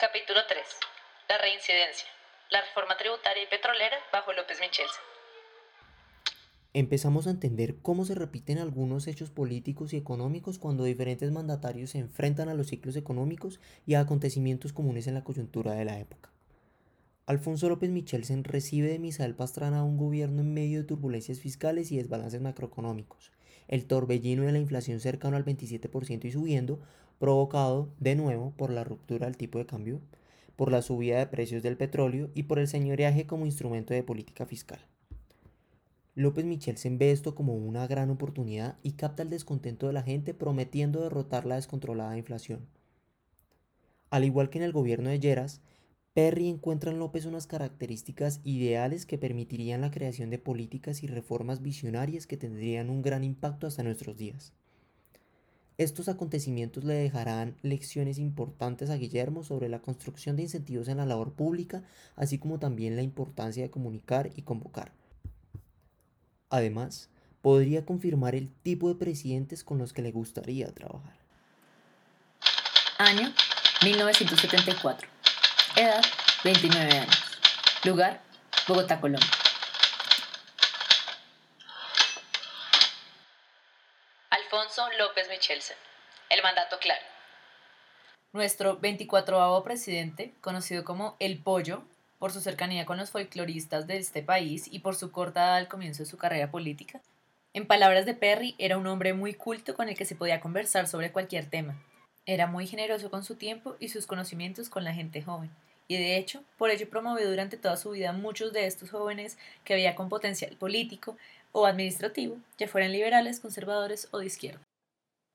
Capítulo 3. La reincidencia. La reforma tributaria y petrolera bajo López Michelsen. Empezamos a entender cómo se repiten algunos hechos políticos y económicos cuando diferentes mandatarios se enfrentan a los ciclos económicos y a acontecimientos comunes en la coyuntura de la época. Alfonso López Michelsen recibe de Misael Pastrana un gobierno en medio de turbulencias fiscales y desbalances macroeconómicos. El torbellino de la inflación cercano al 27% y subiendo, provocado de nuevo por la ruptura del tipo de cambio, por la subida de precios del petróleo y por el señoreaje como instrumento de política fiscal. López Michelsen ve esto como una gran oportunidad y capta el descontento de la gente prometiendo derrotar la descontrolada inflación. Al igual que en el gobierno de Lleras, Perry encuentra en López unas características ideales que permitirían la creación de políticas y reformas visionarias que tendrían un gran impacto hasta nuestros días. Estos acontecimientos le dejarán lecciones importantes a Guillermo sobre la construcción de incentivos en la labor pública, así como también la importancia de comunicar y convocar. Además, podría confirmar el tipo de presidentes con los que le gustaría trabajar. Año 1974. Edad, 29 años. Lugar, Bogotá, Colombia. Alfonso López Michelsen. El mandato claro. Nuestro 24 presidente, conocido como El Pollo, por su cercanía con los folcloristas de este país y por su corta edad al comienzo de su carrera política, en palabras de Perry, era un hombre muy culto con el que se podía conversar sobre cualquier tema. Era muy generoso con su tiempo y sus conocimientos con la gente joven, y de hecho, por ello promovió durante toda su vida muchos de estos jóvenes que había con potencial político o administrativo, ya fueran liberales, conservadores o de izquierda.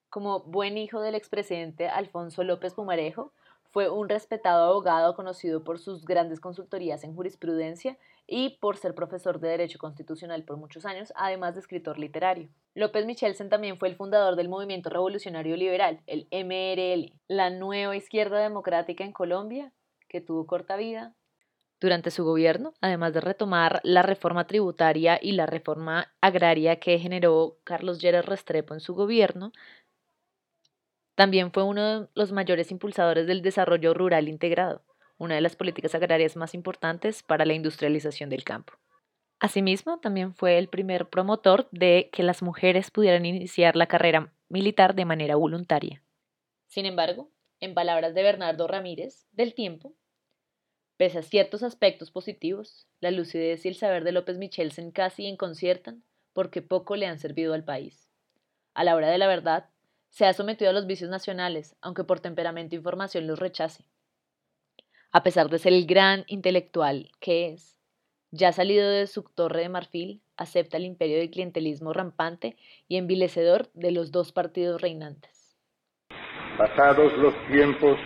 Como buen hijo del expresidente Alfonso López Pumarejo, fue un respetado abogado conocido por sus grandes consultorías en jurisprudencia y por ser profesor de Derecho Constitucional por muchos años, además de escritor literario. López Michelsen también fue el fundador del Movimiento Revolucionario Liberal, el MRL, la nueva izquierda democrática en Colombia, que tuvo corta vida. Durante su gobierno, además de retomar la reforma tributaria y la reforma agraria que generó Carlos Lleras Restrepo en su gobierno, también fue uno de los mayores impulsadores del desarrollo rural integrado, una de las políticas agrarias más importantes para la industrialización del campo. Asimismo, también fue el primer promotor de que las mujeres pudieran iniciar la carrera militar de manera voluntaria. Sin embargo, en palabras de Bernardo Ramírez, del tiempo, pese a ciertos aspectos positivos, la lucidez y el saber de López Michelsen casi enconciertan porque poco le han servido al país. A la hora de la verdad, se ha sometido a los vicios nacionales, aunque por temperamento e información los rechace. A pesar de ser el gran intelectual que es, ya salido de su torre de marfil, acepta el imperio del clientelismo rampante y envilecedor de los dos partidos reinantes. Pasados los tiempos,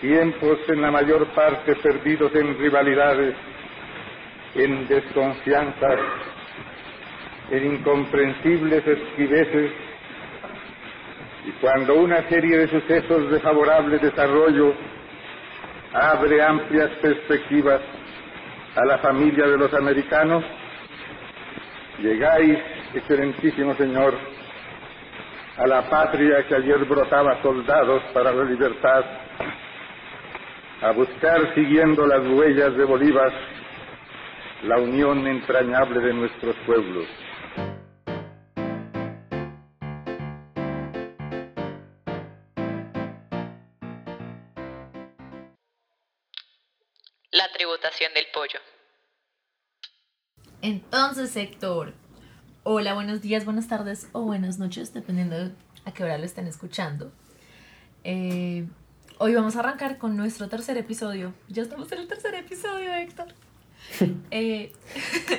tiempos en la mayor parte perdidos en rivalidades, en desconfianzas, en incomprensibles esquiveces, y cuando una serie de sucesos de favorable desarrollo abre amplias perspectivas a la familia de los americanos, llegáis, excelentísimo Señor, a la patria que ayer brotaba soldados para la libertad, a buscar siguiendo las huellas de Bolívar la unión entrañable de nuestros pueblos. 11 sector. Hola, buenos días, buenas tardes o buenas noches, dependiendo a qué hora lo estén escuchando. Eh, hoy vamos a arrancar con nuestro tercer episodio. Ya estamos en el tercer episodio, Héctor. Eh,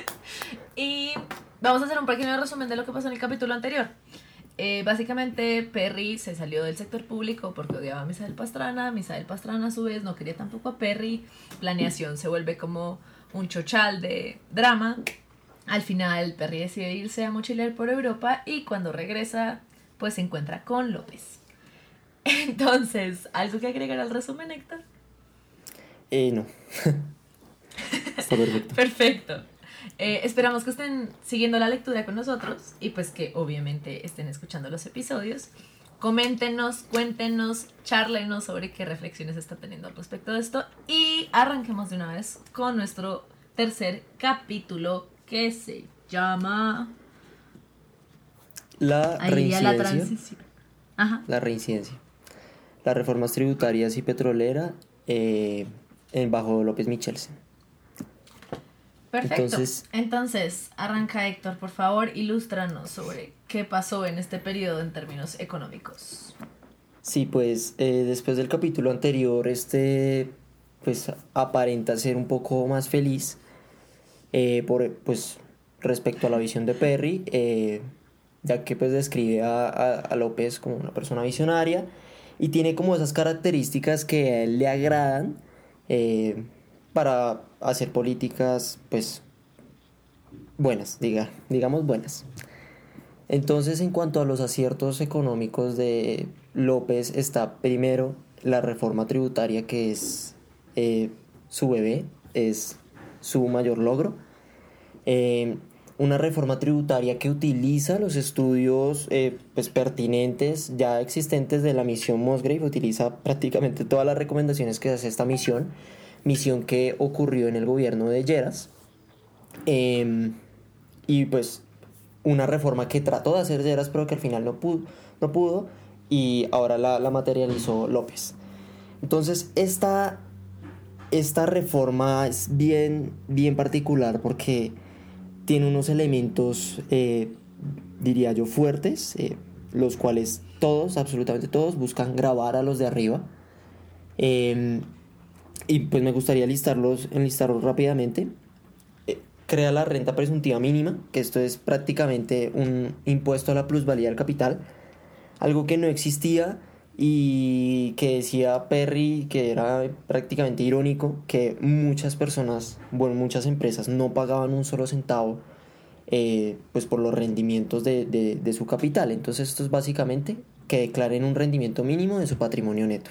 y vamos a hacer un pequeño resumen de lo que pasó en el capítulo anterior. Eh, básicamente, Perry se salió del sector público porque odiaba a Misael Pastrana. Misael Pastrana, a su vez, no quería tampoco a Perry. Planeación se vuelve como un chochal de drama. Al final, Perry decide irse a mochilear por Europa y cuando regresa, pues se encuentra con López. Entonces, ¿algo que agregar al resumen, Héctor? Eh, no. Está perfecto. Perfecto. Eh, esperamos que estén siguiendo la lectura con nosotros y pues que obviamente estén escuchando los episodios coméntenos, cuéntenos, charlenos sobre qué reflexiones está teniendo al respecto de esto y arranquemos de una vez con nuestro tercer capítulo que se llama La la reincidencia. transición. Ajá. La reincidencia. Las reformas tributarias y petrolera eh, bajo López Michelsen. Perfecto. Entonces, Entonces- arranca Héctor, por favor, ilústranos sobre qué pasó en este periodo en términos económicos. Sí, pues eh, después del capítulo anterior, este pues aparenta ser un poco más feliz eh, por, pues, respecto a la visión de Perry, eh, ya que pues describe a, a- López como una persona visionaria y tiene como esas características que a él le agradan eh, para hacer políticas pues buenas, diga, digamos buenas. Entonces, en cuanto a los aciertos económicos de López, está primero la reforma tributaria, que es su bebé, es su mayor logro. Eh, una reforma tributaria que utiliza los estudios eh, pues, pertinentes ya existentes de la misión Musgrave, utiliza prácticamente todas las recomendaciones que hace esta misión, misión que ocurrió en el gobierno de Lleras. Em, y pues una reforma que trató de hacer Lleras, pero que al final no pudo, no pudo y ahora la, la materializó López. Entonces, esta, esta reforma es bien, bien particular porque tiene unos elementos, eh, diría yo, fuertes, eh, los cuales todos, absolutamente todos, buscan grabar a los de arriba. Em, y pues me gustaría listarlos, enlistarlos rápidamente. Eh, Crea la renta presuntiva mínima, que esto es prácticamente un impuesto a la plusvalía del capital, algo que no existía y que decía Perry que era prácticamente irónico que muchas personas, bueno, muchas empresas no pagaban un solo centavo eh, pues por los rendimientos de, de- su capital. Entonces esto es básicamente que declaren un rendimiento mínimo de su patrimonio neto.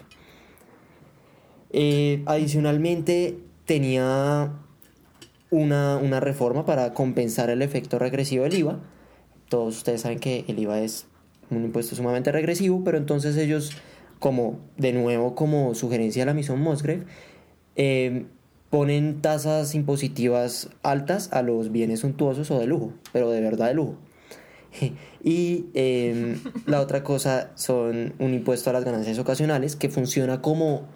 Eh, adicionalmente tenía una, una reforma para compensar el efecto regresivo del IVA. Todos ustedes saben que el IVA es un impuesto sumamente regresivo, pero entonces ellos, como de nuevo como sugerencia de la misión Musgrave, eh, ponen tasas impositivas altas a los bienes suntuosos o de lujo, pero de verdad de lujo. Y eh, la otra cosa son un impuesto a las ganancias ocasionales que funciona como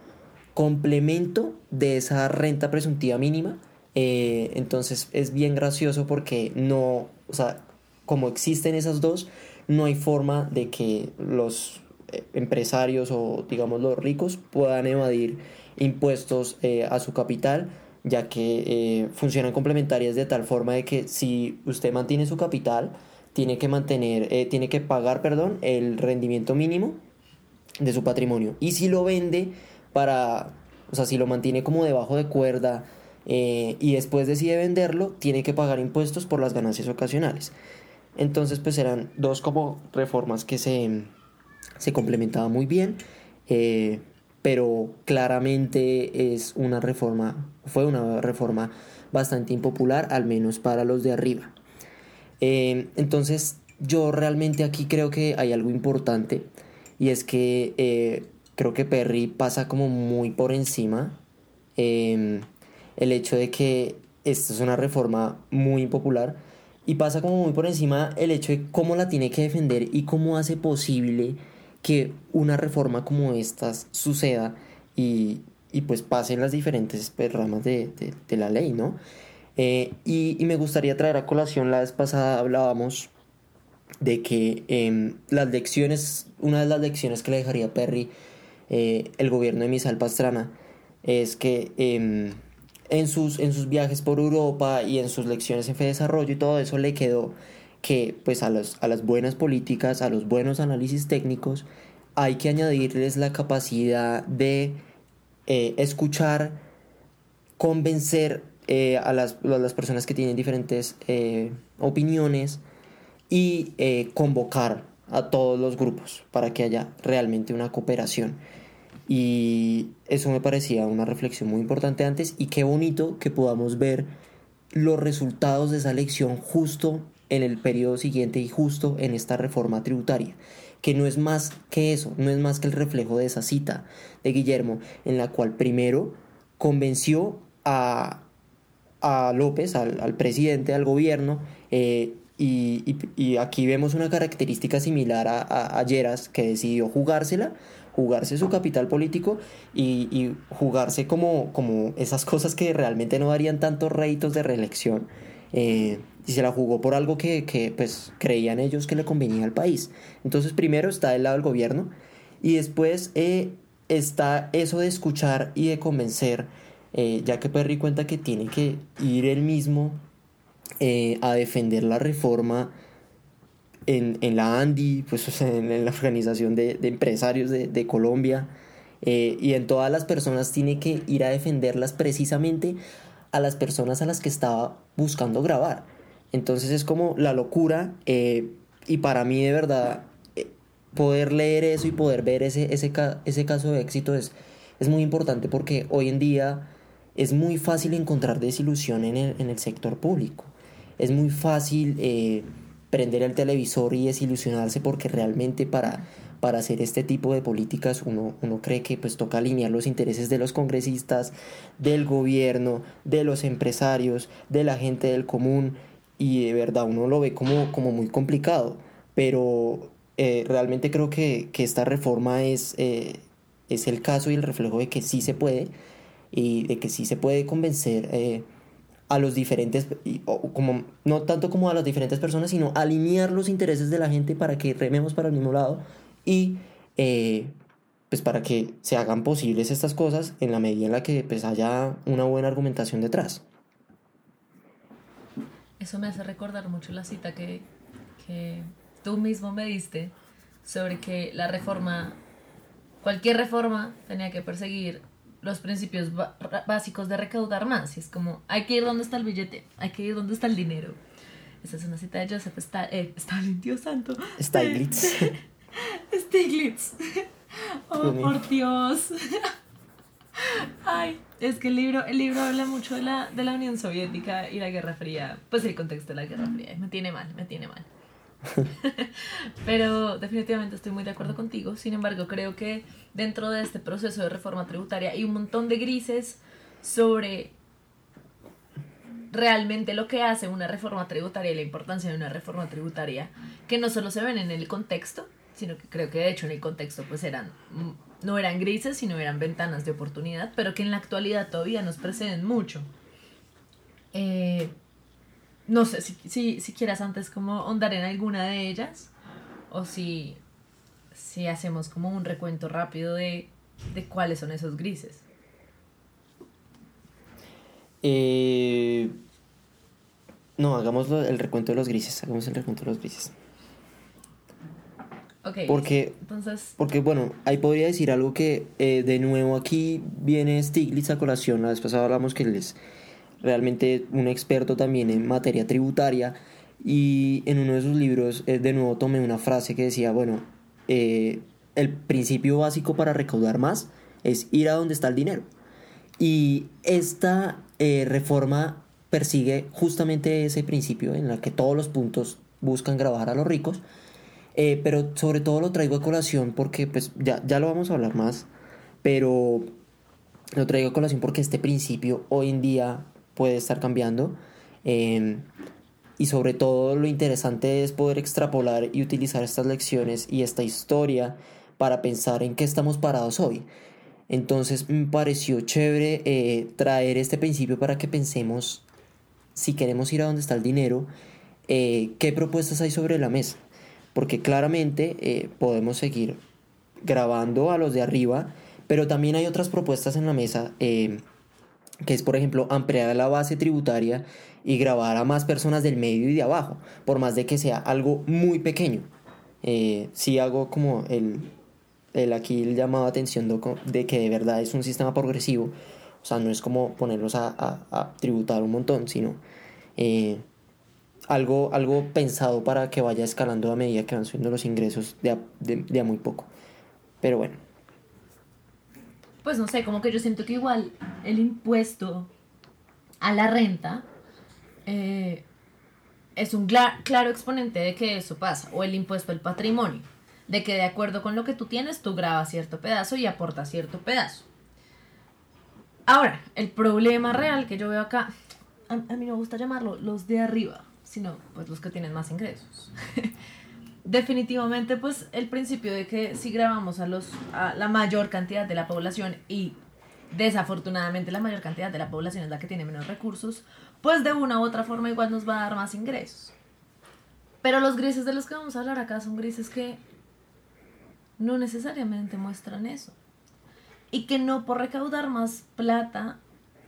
complemento de esa renta presuntiva mínima. Eh, entonces es bien gracioso porque no, o sea, como existen esas dos, no hay forma de que los eh, empresarios o digamos los ricos puedan evadir impuestos eh, a su capital ya que eh, funcionan complementarias de tal forma de que si usted mantiene su capital tiene que mantener eh, tiene que pagar perdón el rendimiento mínimo de su patrimonio. Y si lo vende para o sea si lo mantiene como debajo de cuerda eh, y después decide venderlo tiene que pagar impuestos por las ganancias ocasionales entonces pues eran dos como reformas que se, se complementaban muy bien, eh, pero claramente es una reforma, fue una reforma bastante impopular, al menos para los de arriba. Eh, entonces yo realmente aquí creo que hay algo importante y es que eh, creo que Perry pasa como muy por encima el hecho de que esta es una reforma muy impopular y pasa como muy por encima el hecho de cómo la tiene que defender y cómo hace posible que una reforma como estas suceda y, y pues pasen las diferentes pues, ramas de, de- la ley, ¿no? Eh, y, me gustaría traer a colación, la vez pasada hablábamos de que em, las lecciones, una de las lecciones que le dejaría Perry eh, el gobierno de Misal Pastrana es que em, en, sus, en sus viajes por Europa y en sus lecciones en Fe Desarrollo y todo eso le quedó que pues a, los- a las buenas políticas, a los buenos análisis técnicos, hay que añadirles la capacidad de eh, escuchar, convencer eh, a, las, a las personas que tienen diferentes eh, opiniones y eh, convocar a todos los grupos para que haya realmente una cooperación. Y eso me parecía una reflexión muy importante antes y qué bonito que podamos ver los resultados de esa elección justo en el periodo siguiente y justo en esta reforma tributaria, que no es más que eso, no es más que el reflejo de esa cita de Guillermo, en la cual primero convenció a, a López, al, presidente, al gobierno, eh, y, aquí vemos una característica similar a, a, Lleras, que decidió jugársela, jugarse su capital político y, jugarse como, como esas cosas que realmente no darían tantos réditos de reelección. Eh, y se la jugó por algo que, que, pues creían ellos que le convenía al país. Entonces primero está del lado del gobierno y después eh, está eso de escuchar y de convencer, eh, ya que Perry cuenta que tiene que ir él mismo a defender la reforma en, en la ANDI, pues en, la Organización de, de Empresarios de, de Colombia, y en todas las personas tiene que ir a defenderlas precisamente a las personas a las que estaba buscando grabar. Entonces es como la locura eh, y para mí de verdad eh, poder leer eso y poder ver ese, ese, ese caso de éxito es, es muy importante porque hoy en día es muy fácil encontrar desilusión en el, en el sector público. Es muy fácil eh, prender el televisor y desilusionarse porque realmente para, para hacer este tipo de políticas uno, uno cree que pues toca alinear los intereses de los congresistas, del gobierno, de los empresarios, de la gente del común y de verdad uno lo ve como, como muy complicado, pero eh, realmente creo que, esta reforma es, eh, es el caso y el reflejo de que sí se puede y de que sí se puede convencer eh, a los diferentes, como, no tanto como a las diferentes personas, sino alinear los intereses de la gente para que rememos para el mismo lado y pues para que se hagan posibles estas cosas en la medida en la que pues haya una buena argumentación detrás. Eso me hace recordar mucho la cita que, tú mismo me diste sobre que la reforma, cualquier reforma tenía que perseguir los principios básicos de recaudar más. Y es como, hay que ir donde está el billete, hay que ir donde está el dinero. Esa es una cita de Joseph eh, Stalin, Dios santo. Stiglitz. Stiglitz. Oh, por Dios. Ay, es que el libro, el libro habla mucho de la, de la Unión Soviética y la Guerra Fría. Pues el contexto de la Guerra Fría. Me tiene mal, me tiene mal. Pero definitivamente estoy muy de acuerdo contigo. Sin embargo, creo que dentro de este proceso de reforma tributaria hay un montón de grises sobre realmente lo que hace una reforma tributaria y la importancia de una reforma tributaria que no solo se ven en el contexto, sino que creo que de hecho en el contexto pues eran no eran grises, sino eran ventanas de oportunidad, pero que en la actualidad todavía nos preceden mucho. Eh, no sé si, si, quieras antes como ahondar en alguna de ellas o si, si hacemos como un recuento rápido de, cuáles son esos grises. Eh, no, hagamos el recuento de los grises, hagamos el recuento de los grises porque, entonces... porque, bueno, ahí podría decir algo que eh, de nuevo aquí viene Stiglitz a colación. La vez pasada hablamos que él es realmente un experto también en materia tributaria. Y en uno de sus libros, eh, de nuevo tomé una frase que decía, bueno, eh, el principio básico para recaudar más es ir a donde está el dinero. Y esta reforma persigue justamente ese principio en la que todos los puntos buscan grabar a los ricos eh, pero sobre todo lo traigo a colación porque pues ya, ya lo vamos a hablar más, pero lo traigo a colación porque este principio hoy en día puede estar cambiando. Em, y sobre todo lo interesante es poder extrapolar y utilizar estas lecciones y esta historia para pensar en qué estamos parados hoy. Entonces me pareció chévere eh, traer este principio para que pensemos si queremos ir a donde está el dinero, eh, qué propuestas hay sobre la mesa porque claramente eh, podemos seguir grabando a los de arriba, pero también hay otras propuestas en la mesa, eh, que es por ejemplo ampliar la base tributaria y grabar a más personas del medio y de abajo, por más de que sea algo muy pequeño. Eh, si hago como el, el aquí el llamado a atención de, que de verdad es un sistema progresivo, o sea, no es como ponerlos a, a, tributar un montón, sino algo, algo pensado para que vaya escalando a medida que van subiendo los ingresos de a, muy poco. Pero bueno. Pues no sé, como que yo siento que igual el impuesto a la renta eh, es un claro exponente de que eso pasa, o el impuesto al patrimonio. de que de acuerdo con lo que tú tienes, tú grabas cierto pedazo y aportas cierto pedazo. Ahora, el problema real que yo veo acá, a, a mí me gusta llamarlo los de arriba, sino pues los que tienen más ingresos. Definitivamente, pues el principio de que si grabamos a, los, a la mayor cantidad de la población y desafortunadamente la mayor cantidad de la población es la que tiene menos recursos, pues de una u otra forma igual nos va a dar más ingresos. Pero los grises de los que vamos a hablar acá son grises que no necesariamente muestran eso. Y que no por recaudar más plata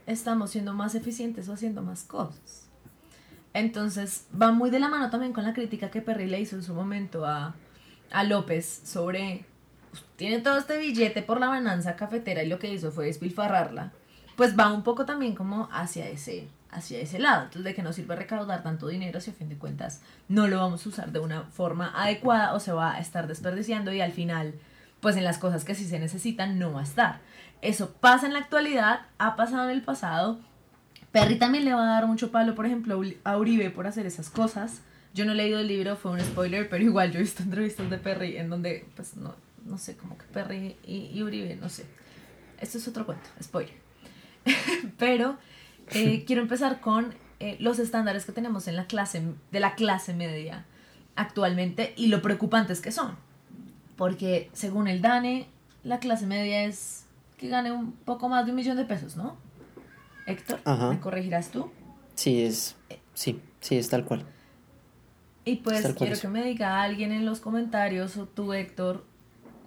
estamos siendo más eficientes o haciendo más cosas. Entonces va muy de la mano también con la crítica que Perry le hizo en su momento a, a López sobre, pues, tiene todo este billete por la bananza cafetera y lo que hizo fue despilfarrarla. Pues va un poco también como hacia ese, hacia ese lado. Entonces, de que no sirve recaudar tanto dinero si a fin de cuentas no lo vamos a usar de una forma adecuada o se va a estar desperdiciando y al final, pues en las cosas que sí se necesitan no va a estar. Eso pasa en la actualidad, ha pasado en el pasado. Perry también le va a dar mucho palo, por ejemplo, a Uribe por hacer esas cosas. Yo no he leído el libro, fue un spoiler, pero igual yo he visto entrevistas de Perry en donde, pues no, no sé, como que Perry y, y Uribe, no sé. Esto es otro cuento, spoiler. pero eh, quiero empezar con eh, los estándares que tenemos en la clase, de la clase media actualmente y lo preocupantes que son. Porque según el DANE, la clase media es que gane un poco más de un millón de pesos, ¿no? Héctor, Ajá. ¿me corregirás tú? Sí, es. Sí, sí, es tal cual. Y pues cual quiero que me diga alguien en los comentarios o tú, Héctor,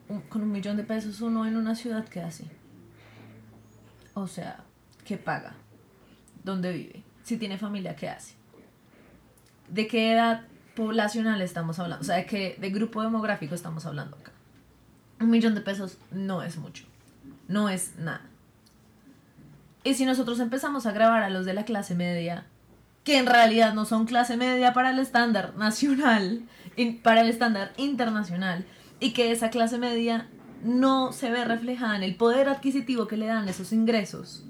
un- con un millón de pesos uno en una ciudad que hace. O sea, ¿qué paga? ¿Dónde vive? Si tiene familia, ¿qué hace? ¿De qué edad poblacional estamos hablando? O sea, ¿de qué de grupo demográfico estamos hablando acá? Un millón de pesos no es mucho. No es nada. Y si nosotros empezamos a grabar a los de la clase media, que en realidad no son clase media para el estándar nacional, para el estándar internacional, y que esa clase media no se ve reflejada en el poder adquisitivo que le dan esos ingresos,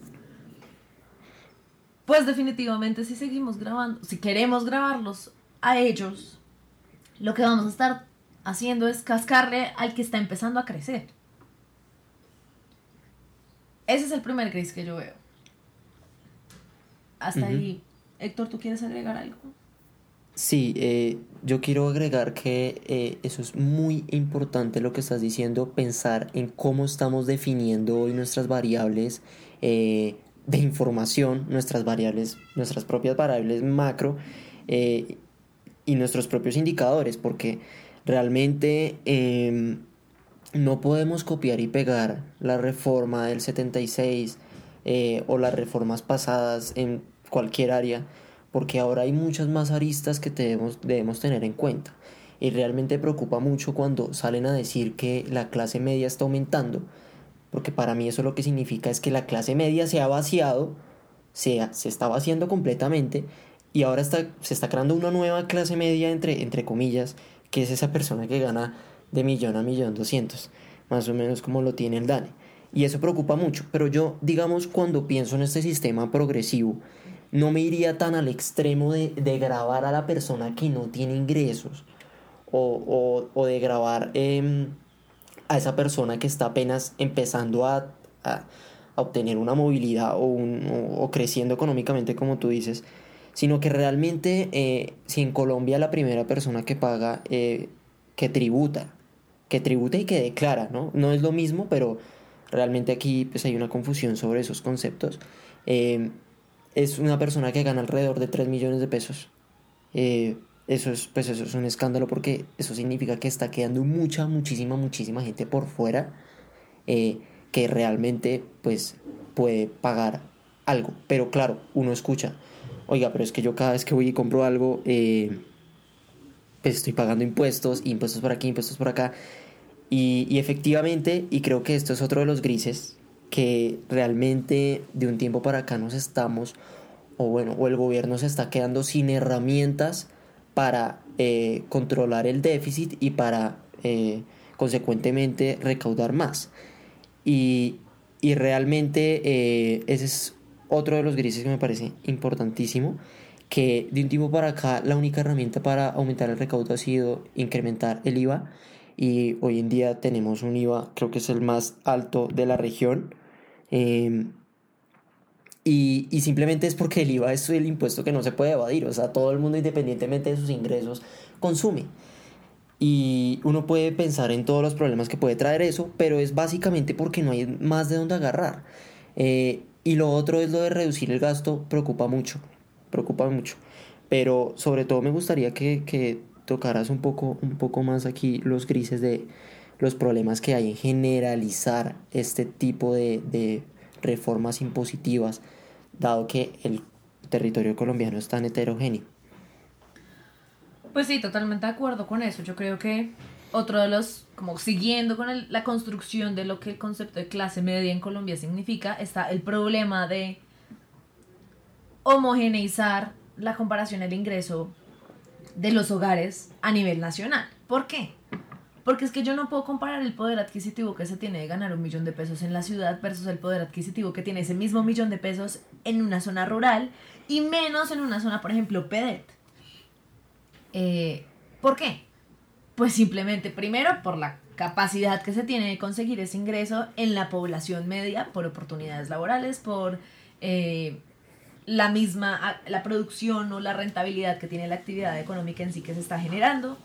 pues definitivamente si seguimos grabando, si queremos grabarlos a ellos, lo que vamos a estar haciendo es cascarle al que está empezando a crecer. Ese es el primer gris que yo veo. Hasta ahí. Héctor, ¿tú quieres agregar algo? Sí, eh, yo quiero agregar que eh, eso es muy importante lo que estás diciendo, pensar en cómo estamos definiendo hoy nuestras variables eh, de información, nuestras variables, nuestras propias variables macro eh, y nuestros propios indicadores, porque realmente em, no podemos copiar y pegar la reforma del 76 eh, o las reformas pasadas en cualquier área, porque ahora hay muchas más aristas que debemos, debemos tener en cuenta. Y realmente preocupa mucho cuando salen a decir que la clase media está aumentando, porque para mí eso lo que significa es que la clase media se ha vaciado, se, se está vaciando completamente, y ahora está, se está creando una nueva clase media, entre, entre comillas, que es esa persona que gana de millón a millón doscientos, más o menos como lo tiene el DANE. Y eso preocupa mucho, pero yo, digamos, cuando pienso en este sistema progresivo, no me iría tan al extremo de, de grabar a la persona que no tiene ingresos o, o- de grabar em, a esa persona que está apenas empezando a, a- obtener una movilidad o, o- creciendo económicamente, como tú dices, sino que realmente eh, si en Colombia la primera persona que paga, eh, que tributa, que tributa y que declara, ¿no? No es lo mismo, pero realmente aquí pues hay una confusión sobre esos conceptos. Eh, es una persona que gana alrededor de 3 millones de pesos. Eh, eso es, pues eso es un escándalo porque eso significa que está quedando mucha, muchísima, muchísima gente por fuera eh, que realmente pues puede pagar algo. Pero claro, uno escucha, oiga, pero es que yo cada vez que voy y compro algo, eh, pues estoy pagando impuestos, impuestos por aquí, impuestos por acá. Y, y efectivamente, y creo que esto es otro de los grises, que realmente de un tiempo para acá nos estamos, o bueno, o el gobierno se está quedando sin herramientas para eh, controlar el déficit y para eh, consecuentemente recaudar más. Y, y realmente eh, ese es otro de los grises que me parece importantísimo, que de un tiempo para acá la única herramienta para aumentar el recaudo ha sido incrementar el IVA y hoy en día tenemos un IVA, creo que es el más alto de la región. Em, y, y, simplemente es porque el IVA es el impuesto que no se puede evadir, o sea, todo el mundo independientemente de sus ingresos consume. Y uno puede pensar en todos los problemas que puede traer eso, pero es básicamente porque no hay más de dónde agarrar. Eh, y lo otro es lo de reducir el gasto, preocupa mucho, preocupa mucho. Pero sobre todo me gustaría que, que tocaras un poco, un poco más aquí los grises de los problemas que hay en generalizar este tipo de, reformas impositivas, dado que el territorio colombiano es tan heterogéneo. Pues sí, totalmente de acuerdo con eso. Yo creo que otro de los, como siguiendo con la construcción de lo que el concepto de clase media en Colombia significa, está el problema de homogeneizar la comparación del ingreso de los hogares a nivel nacional. ¿Por qué? Porque es que yo no puedo comparar el poder adquisitivo que se tiene de ganar un millón de pesos en la ciudad versus el poder adquisitivo que tiene ese mismo millón de pesos en una zona rural y menos en una zona, por ejemplo, PEDET. Eh, ¿Por qué? Pues simplemente, primero, por la capacidad que se tiene de conseguir ese ingreso en la población media, por oportunidades laborales, por eh, la misma, la producción o la rentabilidad que tiene la actividad económica en sí que se está generando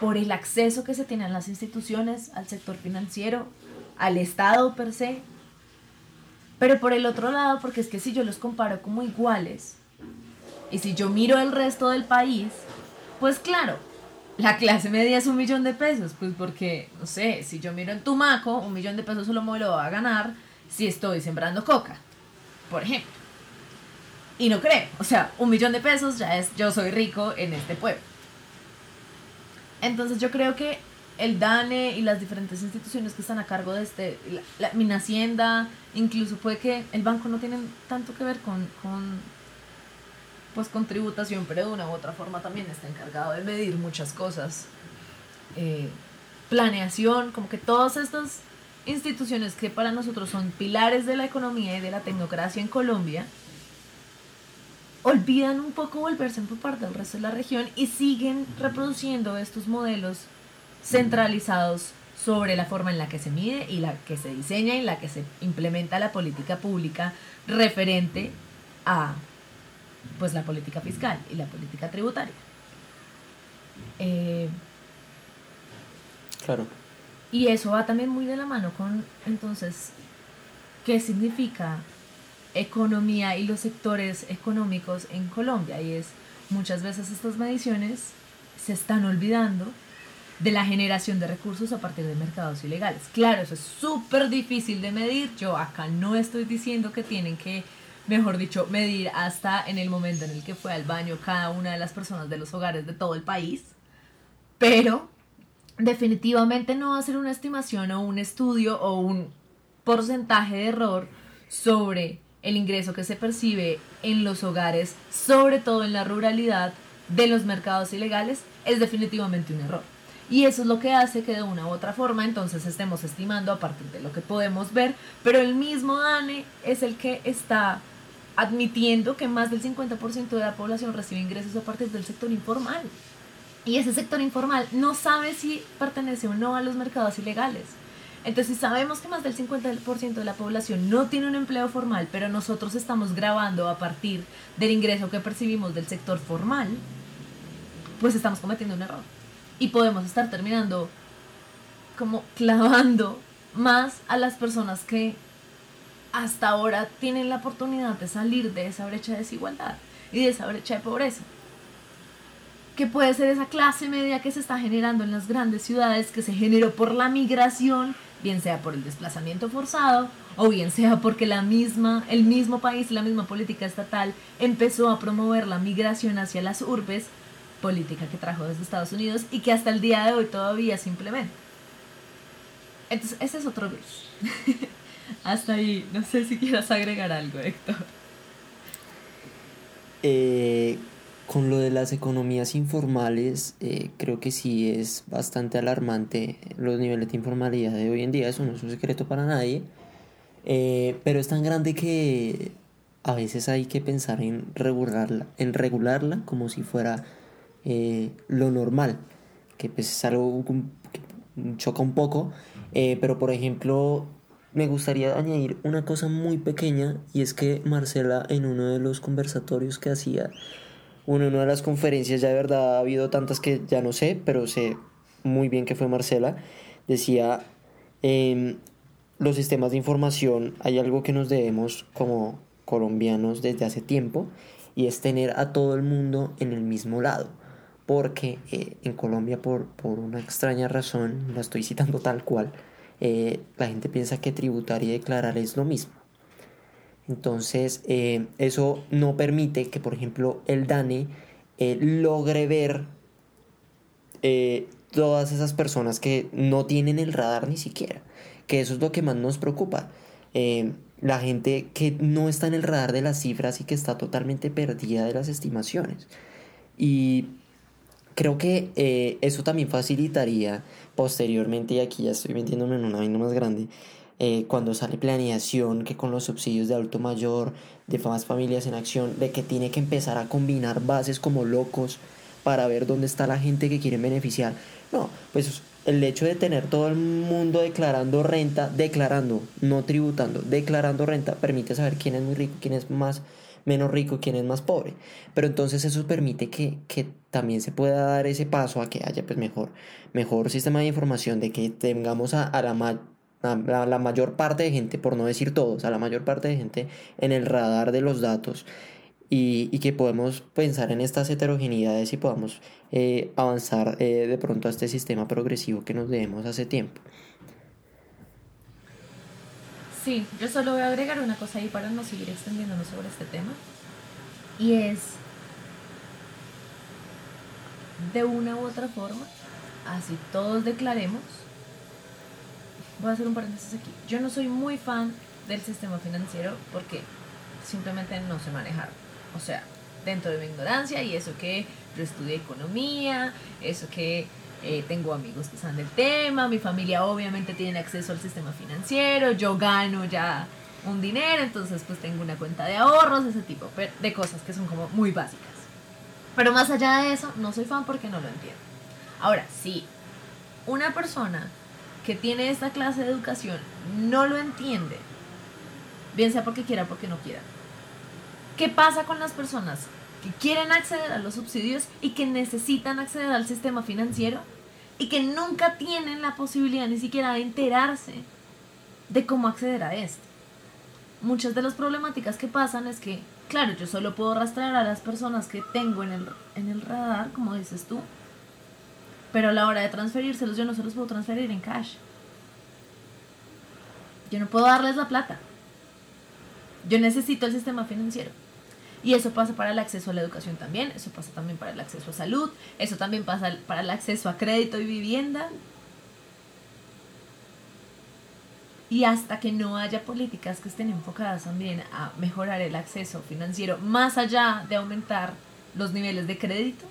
por el acceso que se tiene a las instituciones, al sector financiero, al Estado per se. Pero por el otro lado, porque es que si yo los comparo como iguales, y si yo miro el resto del país, pues claro, la clase media es un millón de pesos, pues porque, no sé, si yo miro en Tumaco, un millón de pesos solo me lo va a ganar si estoy sembrando coca, por ejemplo. Y no creo, o sea, un millón de pesos ya es yo soy rico en este pueblo. Entonces yo creo que el DANE y las diferentes instituciones que están a cargo de este, la, la Hacienda, incluso puede que el banco no tienen tanto que ver con, con, pues con tributación, pero de una u otra forma también está encargado de medir muchas cosas. Eh, planeación, como que todas estas instituciones que para nosotros son pilares de la economía y de la tecnocracia en Colombia, olvidan un poco volverse por parte del resto de la región y siguen reproduciendo estos modelos centralizados sobre la forma en la que se mide y la que se diseña y la que se implementa la política pública referente a pues la política fiscal y la política tributaria. Eh, claro. Y eso va también muy de la mano con entonces qué significa economía y los sectores económicos en Colombia. Y es muchas veces estas mediciones se están olvidando de la generación de recursos a partir de mercados ilegales. Claro, eso es súper difícil de medir. Yo acá no estoy diciendo que tienen que, mejor dicho, medir hasta en el momento en el que fue al baño cada una de las personas de los hogares de todo el país. Pero definitivamente no ser una estimación o un estudio o un porcentaje de error sobre el ingreso que se percibe en los hogares, sobre todo en la ruralidad, de los mercados ilegales, es definitivamente un error. Y eso es lo que hace que de una u otra forma entonces estemos estimando a partir de lo que podemos ver, pero el mismo DANE es el que está admitiendo que más del 50% de la población recibe ingresos a partir del sector informal. Y ese sector informal no sabe si pertenece o no a los mercados ilegales. Entonces, si sabemos que más del 50% de la población no tiene un empleo formal, pero nosotros estamos grabando a partir del ingreso que percibimos del sector formal, pues estamos cometiendo un error. Y podemos estar terminando como clavando más a las personas que hasta ahora tienen la oportunidad de salir de esa brecha de desigualdad y de esa brecha de pobreza. Que puede ser esa clase media que se está generando en las grandes ciudades, que se generó por la migración bien sea por el desplazamiento forzado o bien sea porque la misma, el mismo país, la misma política estatal empezó a promover la migración hacia las urbes, política que trajo desde Estados Unidos y que hasta el día de hoy todavía se implementa. Entonces, ese es otro luz. hasta ahí, no sé si quieras agregar algo, Héctor. Eh, con lo de las economías informales, eh, creo que sí es bastante alarmante los niveles de informalidad de hoy en día, eso no es un secreto para nadie, eh, pero es tan grande que a veces hay que pensar en regularla, en regularla como si fuera eh, lo normal, que pues es algo que choca un poco, pero por ejemplo me gustaría añadir una cosa muy pequeña y es que Marcela en uno de los conversatorios que hacía, en una de las conferencias, ya de verdad ha habido tantas que ya no sé, pero sé muy bien que fue Marcela, decía, em, los sistemas de información, hay algo que nos debemos como colombianos desde hace tiempo y es tener a todo el mundo en el mismo lado. Porque eh, en Colombia, por, por una extraña razón, la estoy citando tal cual, eh, la gente piensa que tributar y declarar es lo mismo. Entonces, eh, eso no permite que, por ejemplo, el DANE logre ver todas esas personas que no tienen el radar ni siquiera. Que eso es lo que más nos preocupa la gente que no está en el radar de las cifras y que está totalmente perdida de las estimaciones. Y creo que eh, eso también facilitaría posteriormente, y aquí ya estoy metiéndome en una vaina más grande, eh, cuando sale planeación, que con los subsidios de alto mayor, de más familias en acción, de que tiene que empezar a combinar bases como locos para ver dónde está la gente que quieren beneficiar. No, pues el hecho de tener todo el mundo declarando renta, declarando, no tributando, declarando renta, permite saber quién es muy rico, quién es más menos rico, quién es más pobre. Pero entonces eso permite que, también se pueda dar ese paso a que haya pues mejor, mejor sistema de información, de que tengamos a, a la, a la mayor parte de gente, por no decir todos, a la mayor parte de gente en el radar de los datos y, que podemos pensar en estas heterogeneidades y podamos eh, avanzar eh, de pronto a este sistema progresivo que nos debemos hace tiempo. Sí, yo solo voy a agregar una cosa ahí para no seguir extendiéndonos sobre este tema. Y es, de una u otra forma, así todos declaremos, voy a hacer un paréntesis aquí, yo no soy muy fan del sistema financiero porque simplemente no sé manejarlo. O sea, dentro de mi ignorancia y eso que yo estudié economía, eso que eh, tengo amigos que saben del tema, mi familia obviamente tiene acceso al sistema financiero, yo gano ya un dinero, entonces pues tengo una cuenta de ahorros, ese tipo de cosas que son como muy básicas. Pero más allá de eso, no soy fan porque no lo entiendo. Ahora, si una persona que tiene esta clase de educación no lo entiende, bien sea porque quiera o porque no quiera, ¿Qué pasa con las personas que quieren acceder a los subsidios y que necesitan acceder al sistema financiero y que nunca tienen la posibilidad ni siquiera de enterarse de cómo acceder a esto? Muchas de las problemáticas que pasan es que, claro, yo solo puedo rastrear a las personas que tengo en el, en el radar, como dices tú, pero a la hora de transferírselos yo no se los puedo transferir en cash. Yo no puedo darles la plata. Yo necesito el sistema financiero. Y eso pasa para el acceso a la educación también, eso pasa también para el acceso a salud, eso también pasa para el acceso a crédito y vivienda. Y hasta que no haya políticas que estén enfocadas también a mejorar el acceso financiero, más allá de aumentar los niveles de crédito,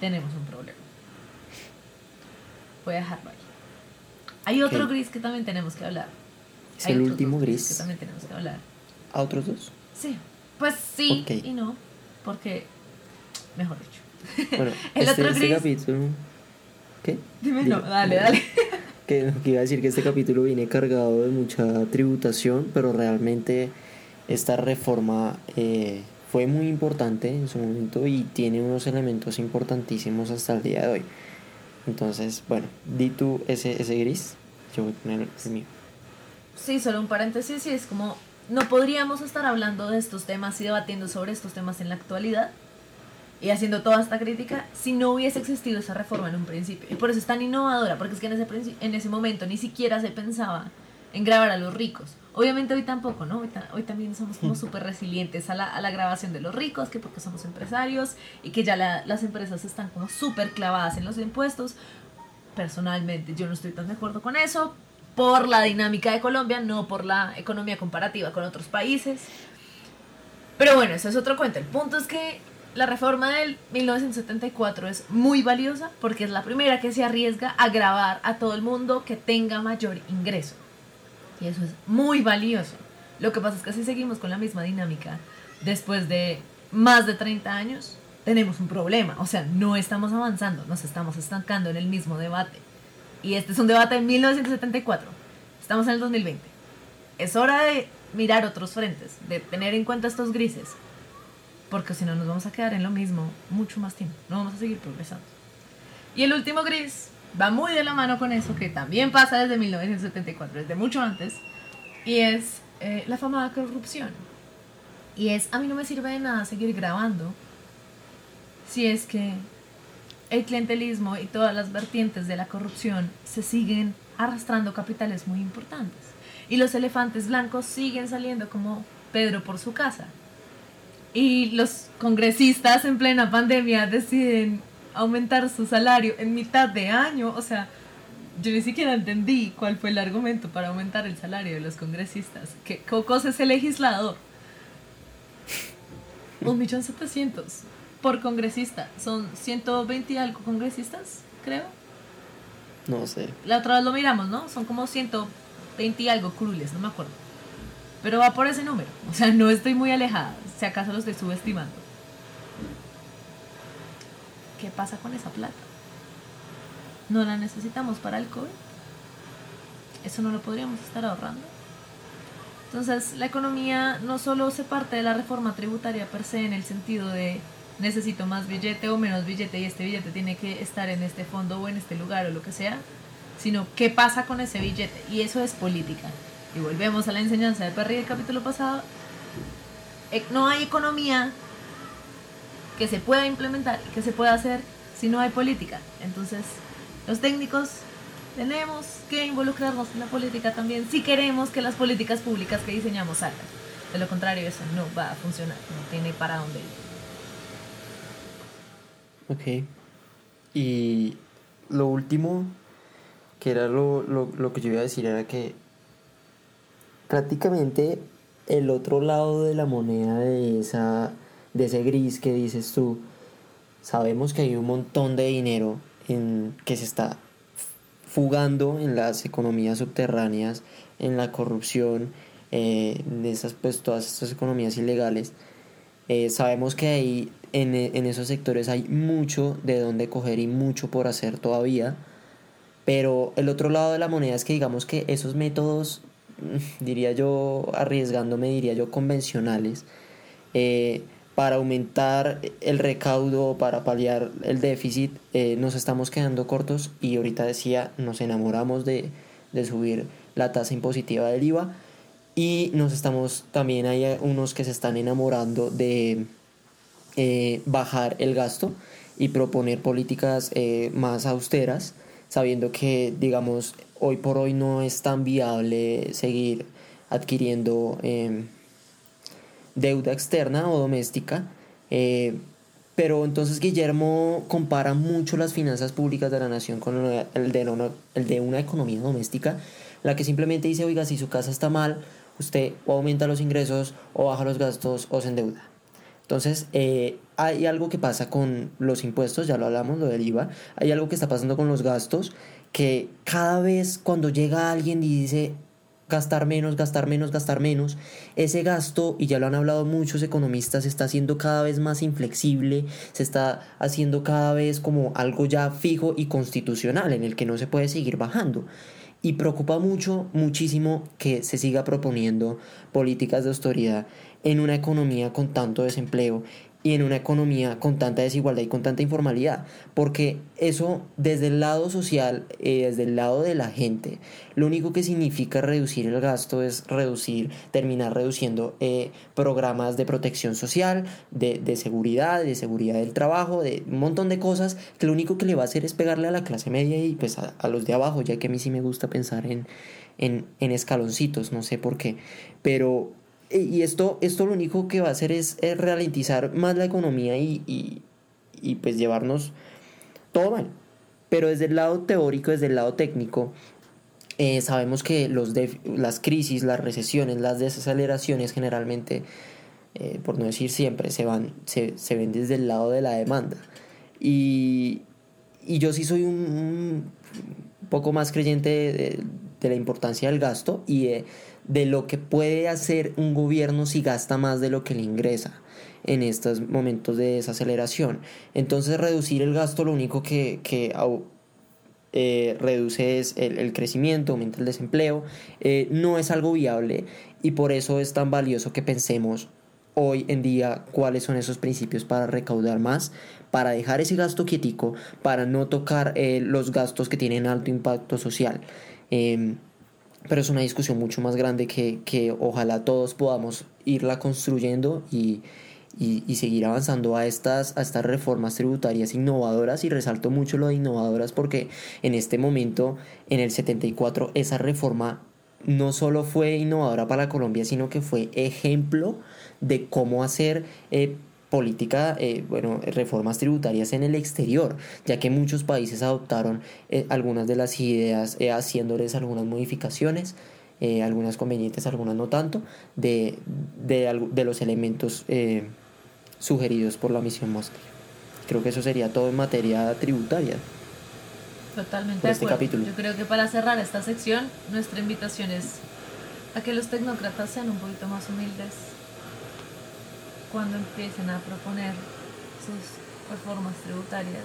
tenemos un problema. Voy a dejarlo ahí. Hay otro gris que también tenemos que hablar. ¿Es el último gris? Que también tenemos que hablar. ¿A otros dos? Sí. Pues sí y no, porque, mejor dicho. Bueno, el este, otro este capítulo... ¿Qué? Dime, no, dale, dale. Que, iba a decir que este capítulo viene cargado de mucha tributación, pero realmente esta reforma eh, fue muy importante en su momento y tiene unos elementos importantísimos hasta el día de hoy. Entonces, bueno, di tú ese, ese gris, yo voy a poner el mío. Sí, solo un paréntesis y es como no podríamos estar hablando de estos temas y debatiendo sobre estos temas en la actualidad y haciendo toda esta crítica si no hubiese existido esa reforma en un principio. Y por eso es tan innovadora, porque es que en ese, en ese momento ni siquiera se pensaba en grabar a los ricos. Obviamente hoy tampoco, ¿no? Hoy, también somos como súper resilientes a la, a la, grabación de los ricos, que porque somos empresarios y que ya las empresas están como súper clavadas en los impuestos. Personalmente yo no estoy tan de acuerdo con eso, por la dinámica de Colombia, no por la economía comparativa con otros países. Pero bueno, eso es otro cuento. El punto es que la reforma del 1974 es muy valiosa porque es la primera que se arriesga a grabar a todo el mundo que tenga mayor ingreso. Y eso es muy valioso. Lo que pasa es que si seguimos con la misma dinámica después de más de 30 años, tenemos un problema. O sea, no estamos avanzando, nos estamos estancando en el mismo debate. Y este es un debate de 1974. Estamos en el 2020. Es hora de mirar otros frentes, de tener en cuenta estos grises. Porque si no nos vamos a quedar en lo mismo mucho más tiempo. No vamos a seguir progresando. Y el último gris va muy de la mano con eso, que también pasa desde 1974, desde mucho antes, y es eh, la famada corrupción. Y es, a mí no me sirve de nada seguir grabando si es que el clientelismo y todas las vertientes de la corrupción se siguen arrastrando capitales muy importantes. Y los elefantes blancos siguen saliendo como Pedro por su casa. Y los congresistas en plena pandemia deciden aumentar su salario en mitad de año. O sea, yo ni siquiera entendí cuál fue el argumento para aumentar el salario de los congresistas. ¿Qué cosa es el legislador? Un millón setecientos por congresista. Son 120 y algo congresistas, creo. No sé. La otra vez lo miramos, ¿no? Son como 120 y algo crules, no me acuerdo. Pero va por ese número. O sea, no estoy muy alejada. Si acaso lo estoy subestimando. ¿Qué pasa con esa plata? ¿No la necesitamos para el COVID? ¿Eso no lo podríamos estar ahorrando? Entonces, la economía no solo se parte de la reforma tributaria per se en el sentido de necesito más billete o menos billete y este billete tiene que estar en este fondo o en este lugar o lo que sea, sino qué pasa con ese billete. Y eso es política. Y volvemos a la enseñanza de Perry del capítulo pasado. E, no hay economía que se pueda implementar y que se pueda hacer si no hay política. Entonces, los técnicos tenemos que involucrarnos en la política también si queremos que las políticas públicas que diseñamos salgan. De lo contrario, eso no va a funcionar, no tiene para dónde ir. Ok. Y lo último, que era lo, lo, que yo iba a decir, era que prácticamente el otro lado de la moneda de, esa, de ese gris que dices tú, sabemos que hay un montón de dinero en, que se está fugando en las economías subterráneas, en la corrupción, eh, de esas, pues, todas estas economías ilegales. Eh, sabemos que hay en, en, esos sectores hay mucho de dónde coger y mucho por hacer todavía. Pero el otro lado de la moneda es que digamos que esos métodos, diría yo, arriesgándome, diría yo, convencionales, eh, para aumentar el recaudo, para paliar el déficit, eh, nos estamos quedando cortos y ahorita decía, nos enamoramos de, de subir la tasa impositiva del IVA y nos estamos, también hay unos que se están enamorando de eh, bajar el gasto y proponer políticas eh, más austeras, sabiendo que, digamos, hoy por hoy no es tan viable seguir adquiriendo em, deuda externa o doméstica. Eh, pero entonces Guillermo compara mucho las finanzas públicas de la nación con el de, una, economía doméstica, la que simplemente dice, oiga, si su casa está mal, usted o aumenta los ingresos o baja los gastos o se endeuda. Entonces, eh, hay algo que pasa con los impuestos, ya lo hablamos, lo del IVA, hay algo que está pasando con los gastos, que cada vez cuando llega alguien y dice gastar menos, gastar menos, gastar menos, ese gasto, y ya lo han hablado muchos economistas, se está haciendo cada vez más inflexible, se está haciendo cada vez como algo ya fijo y constitucional en el que no se puede seguir bajando. Y preocupa mucho, muchísimo que se siga proponiendo políticas de autoridad en una economía con tanto desempleo y en una economía con tanta desigualdad y con tanta informalidad, porque eso desde el lado social, eh, desde el lado de la gente, lo único que significa reducir el gasto es reducir, terminar reduciendo eh, programas de protección social, de, de, seguridad, de seguridad del trabajo, de un montón de cosas que lo único que le va a hacer es pegarle a la clase media y pues a, los de abajo, ya que a mí sí me gusta pensar en, en, escaloncitos, no sé por qué, pero y esto, esto lo único que va a hacer es, ralentizar más la economía y, y, y, pues llevarnos todo mal. Pero desde el lado teórico, desde el lado técnico, eh, sabemos que los las crisis, las recesiones, las desaceleraciones generalmente, eh, por no decir siempre, se, van, se, se, ven desde el lado de la demanda. Y, y yo sí soy un, un poco más creyente de, de, la importancia del gasto y de lo que puede hacer un gobierno si gasta más de lo que le ingresa. en estos momentos de desaceleración. Entonces reducir el gasto lo único que, que eh, reduce es el, crecimiento, aumenta el desempleo, eh, no es algo viable y por eso es tan valioso que pensemos hoy en día cuáles son esos principios para recaudar más, para dejar ese gasto quietico, para no tocar eh, los gastos que tienen alto impacto social. Em, pero es una discusión mucho más grande que, que ojalá todos podamos irla construyendo y, y, seguir avanzando a estas, a estas reformas tributarias innovadoras. Y resalto mucho lo de innovadoras porque en este momento, en el 74, esa reforma no solo fue innovadora para Colombia, sino que fue ejemplo de cómo hacer eh, política, eh, bueno, reformas tributarias en el exterior, ya que muchos países adoptaron eh, algunas de las ideas haciéndoles algunas modificaciones. algunas convenientes, algunas no tanto, de, de, de los elementos sugeridos por la misión Mosca. Creo que eso sería todo en materia tributaria. Totalmente este capítulo. Yo creo que para cerrar esta sección, nuestra invitación es a que los tecnócratas sean un poquito más humildes cuando empiecen a proponer sus reformas tributarias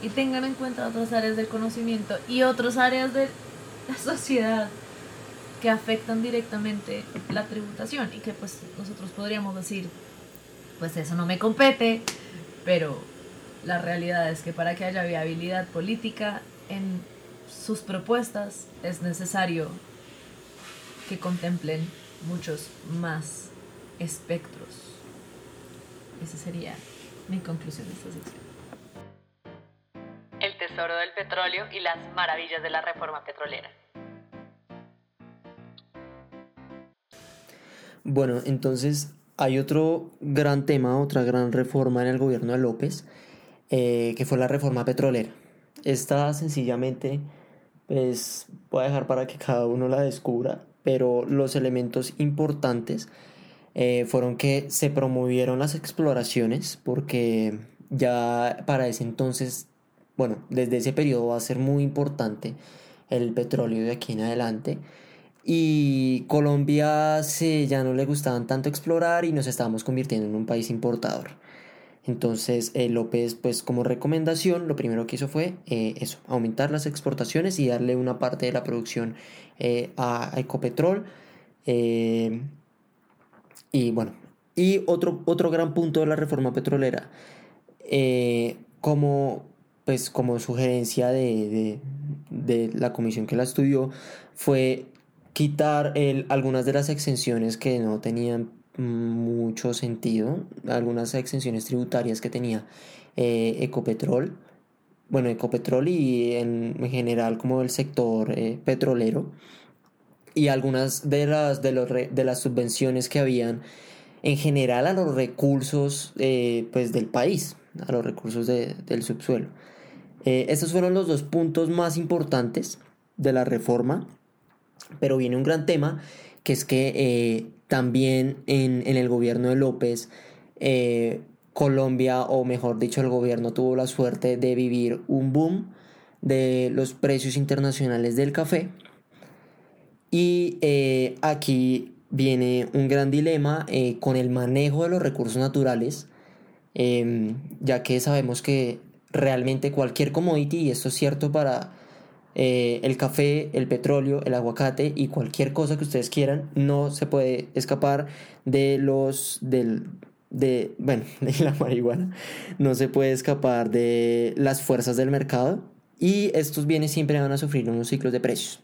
y tengan en cuenta otras áreas del conocimiento y otras áreas de la sociedad que afectan directamente la tributación y que pues nosotros podríamos decir pues eso no me compete, pero la realidad es que para que haya viabilidad política en sus propuestas es necesario que contemplen muchos más espectros. Esa sería mi conclusión de esta sección. El tesoro del petróleo y las maravillas de la reforma petrolera. Bueno, entonces hay otro gran tema, otra gran reforma en el gobierno de López, eh, que fue la reforma petrolera. Esta sencillamente, pues voy a dejar para que cada uno la descubra, pero los elementos importantes eh, fueron que se promovieron las exploraciones, porque ya para ese entonces, bueno, desde ese periodo va a ser muy importante el petróleo de aquí en adelante y Colombia se, ya no le gustaban tanto explorar y nos estábamos convirtiendo en un país importador. Entonces eh, López, pues como recomendación, lo primero que hizo fue eh, eso, aumentar las exportaciones y darle una parte de la producción a, Ecopetrol. Y bueno, y otro, otro gran punto de la reforma petrolera, como, pues, como sugerencia de, de la comisión que la estudió, fue quitar algunas de las exenciones que no tenían mucho sentido, algunas exenciones tributarias que tenía eh, Ecopetrol, bueno, Ecopetrol y en general como el sector eh, petrolero y algunas de las, de, los de las subvenciones que habían en general a los recursos eh, pues del país, a los recursos del subsuelo. estos fueron los dos puntos más importantes de la reforma pero viene un gran tema, que es que eh, también en, el gobierno de López, eh, Colombia, o mejor dicho, el gobierno tuvo la suerte de vivir un boom de los precios internacionales del café. Y eh, aquí viene un gran dilema con el manejo de los recursos naturales, em, ya que sabemos que realmente cualquier commodity, y esto es cierto para eh, el café, el petróleo, el aguacate y cualquier cosa que ustedes quieran, no se puede escapar de los del de bueno, de la marihuana, no se puede escapar de las fuerzas del mercado y estos bienes siempre van a sufrir unos ciclos de precios.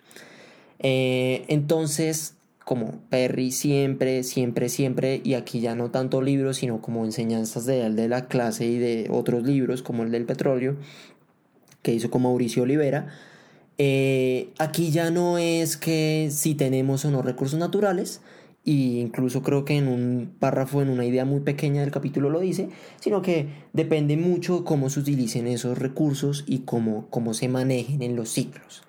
Eh, entonces, como Perry siempre, siempre, siempre, y aquí ya no tanto libros, sino como enseñanzas de de la clase y de otros libros, como el del petróleo, que hizo con Mauricio Olivera, eh, aquí ya no es que si tenemos o no recursos naturales, e incluso creo que en un párrafo, en una idea muy pequeña del capítulo lo dice, sino que depende mucho cómo se utilicen esos recursos y cómo, cómo se manejen en los ciclos.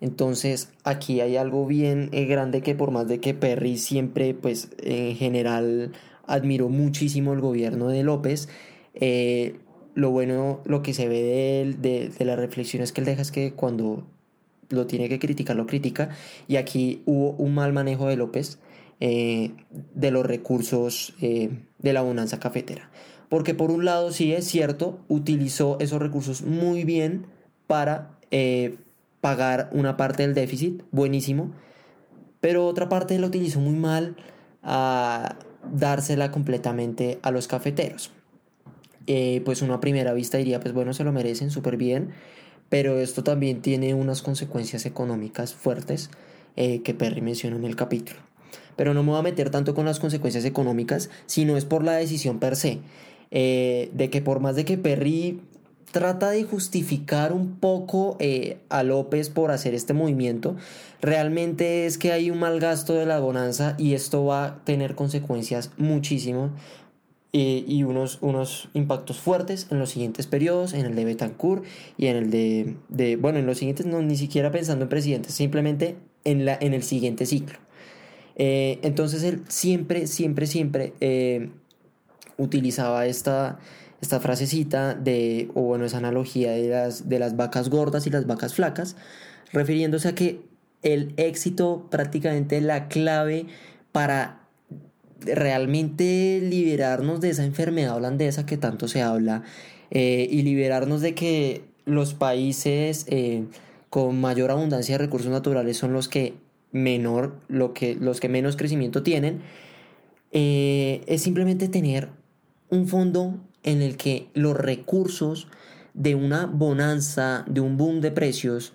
Entonces aquí hay algo bien eh, grande que por más de que Perry siempre, pues en general admiró muchísimo el gobierno de López, eh, lo bueno, lo que se ve de, él, de, de las reflexiones que él deja es que cuando lo tiene que criticar, lo critica. Y aquí hubo un mal manejo de López eh, de los recursos de la bonanza cafetera. Porque por un lado, sí es cierto, utilizó esos recursos muy bien para pagar una parte del déficit, buenísimo, pero otra parte la utilizó muy mal a dársela completamente a los cafeteros. pues una primera vista diría, pues bueno, se lo merecen súper bien, pero esto también tiene unas consecuencias económicas fuertes que Perry menciona en el capítulo pero no me voy a meter tanto con las consecuencias económicas, sino es por la decisión per se. Eh, de que por más de que Perry trata de justificar un poco eh, a López por hacer este movimiento, realmente es que hay un mal gasto de la bonanza y esto va a tener consecuencias muchísimo eh, y unos, unos impactos fuertes en los siguientes periodos, en el de Betancourt y en el de, de bueno, en los siguientes no ni siquiera pensando en presidentes, simplemente en, la, en el siguiente ciclo. Eh, entonces él siempre, siempre, siempre utilizaba esta, esta frasecita de, o bueno, esa analogía de las, de las vacas gordas y las vacas flacas, refiriéndose a que el éxito, prácticamente la clave para realmente liberarnos de esa enfermedad holandesa que tanto se habla eh, y liberarnos de que los países con mayor abundancia de recursos naturales son los que menor, lo que, los que menos crecimiento tienen, eh, es simplemente tener un fondo en el que los recursos de una bonanza, de un boom de precios,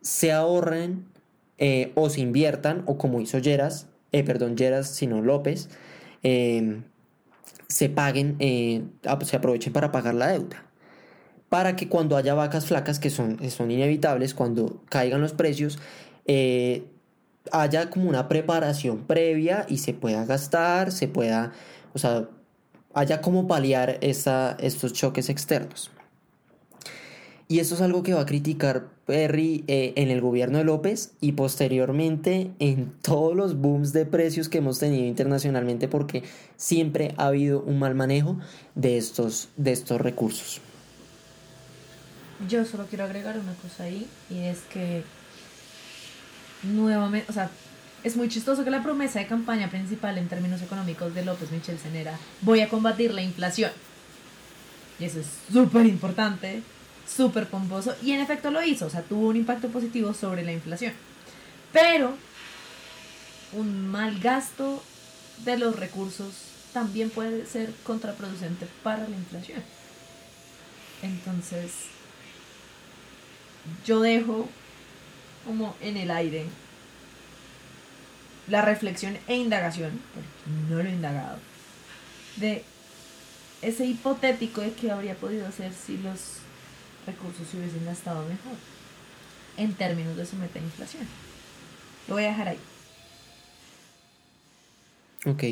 se ahorren eh, o se inviertan, o como hizo Geras, eh, perdón, Geras, sino López, se paguen, se aprovechen para pagar la deuda. Para que cuando haya vacas flacas, que son, son inevitables, cuando caigan los precios, haya como una preparación previa y se pueda gastar, se pueda, o sea, haya como paliar esa, estos choques externos. Y eso es algo que va a criticar Perry eh, en el gobierno de López y posteriormente en todos los booms de precios que hemos tenido internacionalmente porque siempre ha habido un mal manejo de estos, de estos recursos. Yo solo quiero agregar una cosa ahí y es que nuevamente, es muy chistoso que la promesa de campaña principal en términos económicos de López Michelsen era voy a combatir la inflación. Y eso es súper importante, súper pomposo, y en efecto lo hizo, o sea, tuvo un impacto positivo sobre la inflación. Pero un mal gasto de los recursos también puede ser contraproducente para la inflación. Entonces, yo dejo como en el aire la reflexión e indagación, porque no lo he indagado, de ese hipotético de qué habría podido hacer si los recursos se hubiesen gastado mejor en términos de su meta de inflación. Lo voy a dejar ahí. Ok.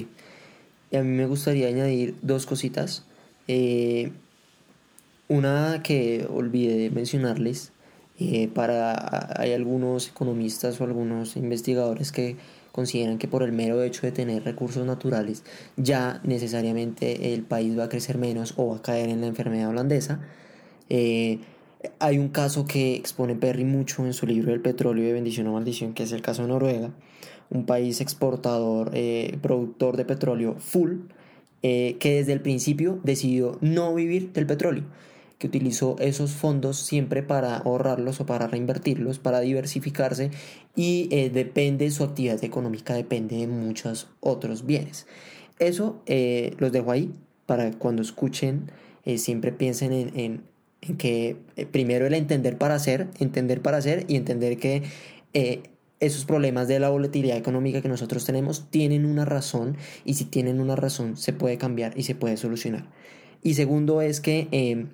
Y a mí me gustaría añadir dos cositas. Eh, una que olvidé mencionarles eh, para hay algunos economistas o algunos investigadores que consideran que por el mero hecho de tener recursos naturales ya necesariamente el país va a crecer menos o va a caer en la enfermedad holandesa. Eh, hay un caso que expone Perry mucho en su libro El petróleo de bendición o maldición, que es el caso de Noruega, un país exportador, eh, productor de petróleo full, que desde el principio decidió no vivir del petróleo que utilizó esos fondos siempre para ahorrarlos o para reinvertirlos, para diversificarse y eh, depende, su actividad económica depende de muchos otros bienes. Eso eh, los dejo ahí para cuando escuchen, eh, siempre piensen en, en, en que primero el entender para hacer, entender para hacer y entender que esos problemas de la volatilidad económica que nosotros tenemos tienen una razón y si tienen una razón se puede cambiar y se puede solucionar. Y segundo es que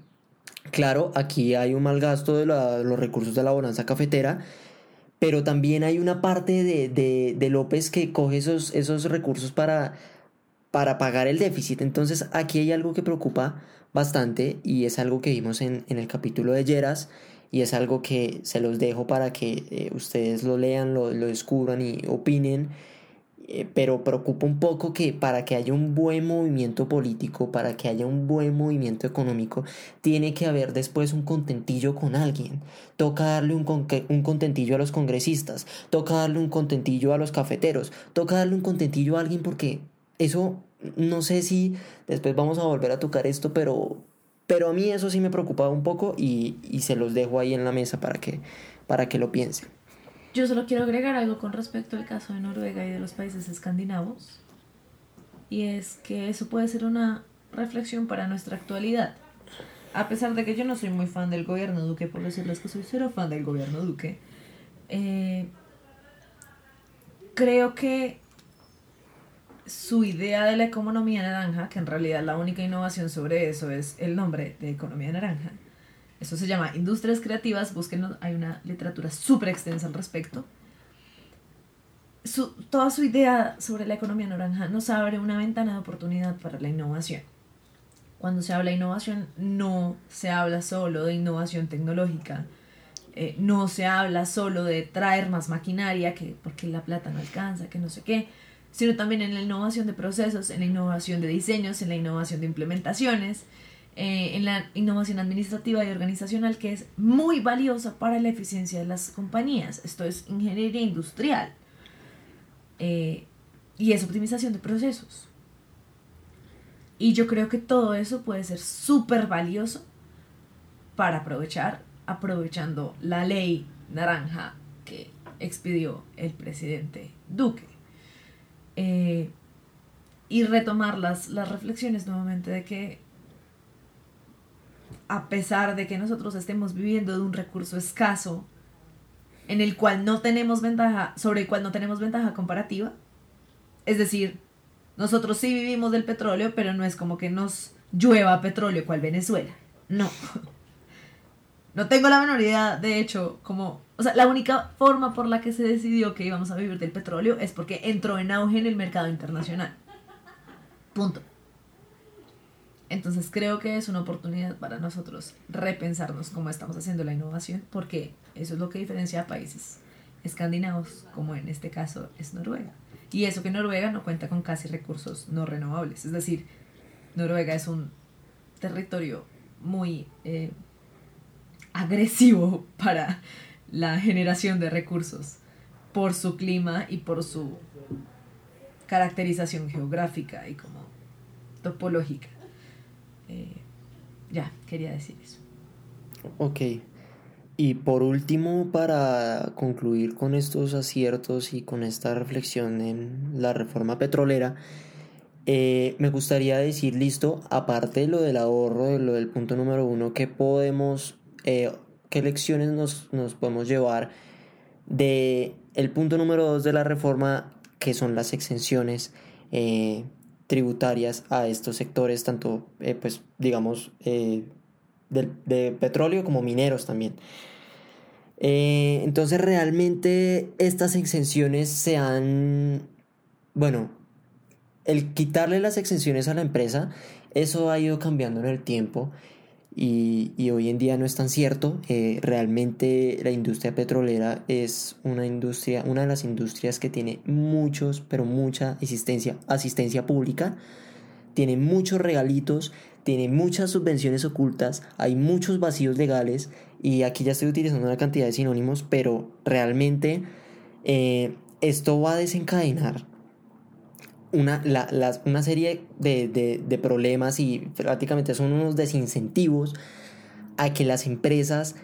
Claro, aquí hay un mal gasto de los recursos de la bonanza cafetera, pero también hay una parte de, López que coge esos, esos recursos para, para pagar el déficit. Entonces aquí hay algo que preocupa bastante y es algo que vimos en, el capítulo de Yeras y es algo que se los dejo para que eh, ustedes lo lean, lo, lo descubran y opinen. Eh, pero preocupa un poco que para que haya un buen movimiento político, para que haya un buen movimiento económico, tiene que haber después un contentillo con alguien. Toca darle un, un contentillo a los congresistas, toca darle un contentillo a los cafeteros, toca darle un contentillo a alguien porque eso, no sé si después vamos a volver a tocar esto, pero, pero a mí eso sí me preocupaba un poco y, y se los dejo ahí en la mesa para que, para que lo piensen. Yo solo quiero agregar algo con respecto al caso de Noruega y de los países escandinavos. Y es que eso puede ser una reflexión para nuestra actualidad. A pesar de que yo no soy muy fan del gobierno Duque, por decirles que soy cero fan del gobierno Duque, eh, creo que su idea de la economía naranja, que en realidad la única innovación sobre eso es el nombre de economía naranja, eso se llama Industrias Creativas, búsquenlo, hay una literatura súper extensa al respecto. Su, toda su idea sobre la economía naranja nos abre una ventana de oportunidad para la innovación. Cuando se habla de innovación, no se habla solo de innovación tecnológica, eh, no se habla solo de traer más maquinaria, que porque la plata no alcanza, que no sé qué, sino también en la innovación de procesos, en la innovación de diseños, en la innovación de implementaciones, eh, en la innovación administrativa y organizacional que es muy valiosa para la eficiencia de las compañías. Esto es ingeniería industrial eh, y es optimización de procesos. Y yo creo que todo eso puede ser súper valioso para aprovechar, aprovechando la ley naranja que expidió el presidente Duque. Eh, y retomar las, las reflexiones nuevamente de que a pesar de que nosotros estemos viviendo de un recurso escaso en el cual no tenemos ventaja, sobre el cual no tenemos ventaja comparativa. Es decir, nosotros sí vivimos del petróleo, pero no es como que nos llueva petróleo cual Venezuela. No. No tengo la menor idea, de hecho, como, o sea, la única forma por la que se decidió que íbamos a vivir del petróleo es porque entró en auge en el mercado internacional. Punto. Entonces creo que es una oportunidad para nosotros repensarnos cómo estamos haciendo la innovación, porque eso es lo que diferencia a países escandinavos, como en este caso es Noruega. Y eso que Noruega no cuenta con casi recursos no renovables. Es decir, Noruega es un territorio muy eh, agresivo para la generación de recursos por su clima y por su caracterización geográfica y como topológica. Eh, ya, quería decir eso. Ok. Y por último, para concluir con estos aciertos y con esta reflexión en la reforma petrolera, eh, me gustaría decir, listo, aparte de lo del ahorro, de lo del punto número uno, ¿qué podemos, eh, qué lecciones nos, nos, podemos llevar de el punto número dos de la reforma, que son las exenciones? Tributarias a estos sectores, tanto, eh, pues, digamos, eh, de, petróleo como mineros también. Eh, entonces, realmente estas exenciones se han, bueno, el quitarle las exenciones a la empresa, eso ha ido cambiando en el tiempo y, hoy en día no es tan cierto. realmente la industria petrolera es una industria, una de las industrias que tiene muchos, pero mucha asistencia, asistencia pública, tiene muchos regalitos, tiene muchas subvenciones ocultas, hay muchos vacíos legales y aquí ya estoy utilizando una cantidad de sinónimos, pero realmente eh, esto va a desencadenar una, una serie de, problemas y prácticamente son unos desincentivos a que las empresas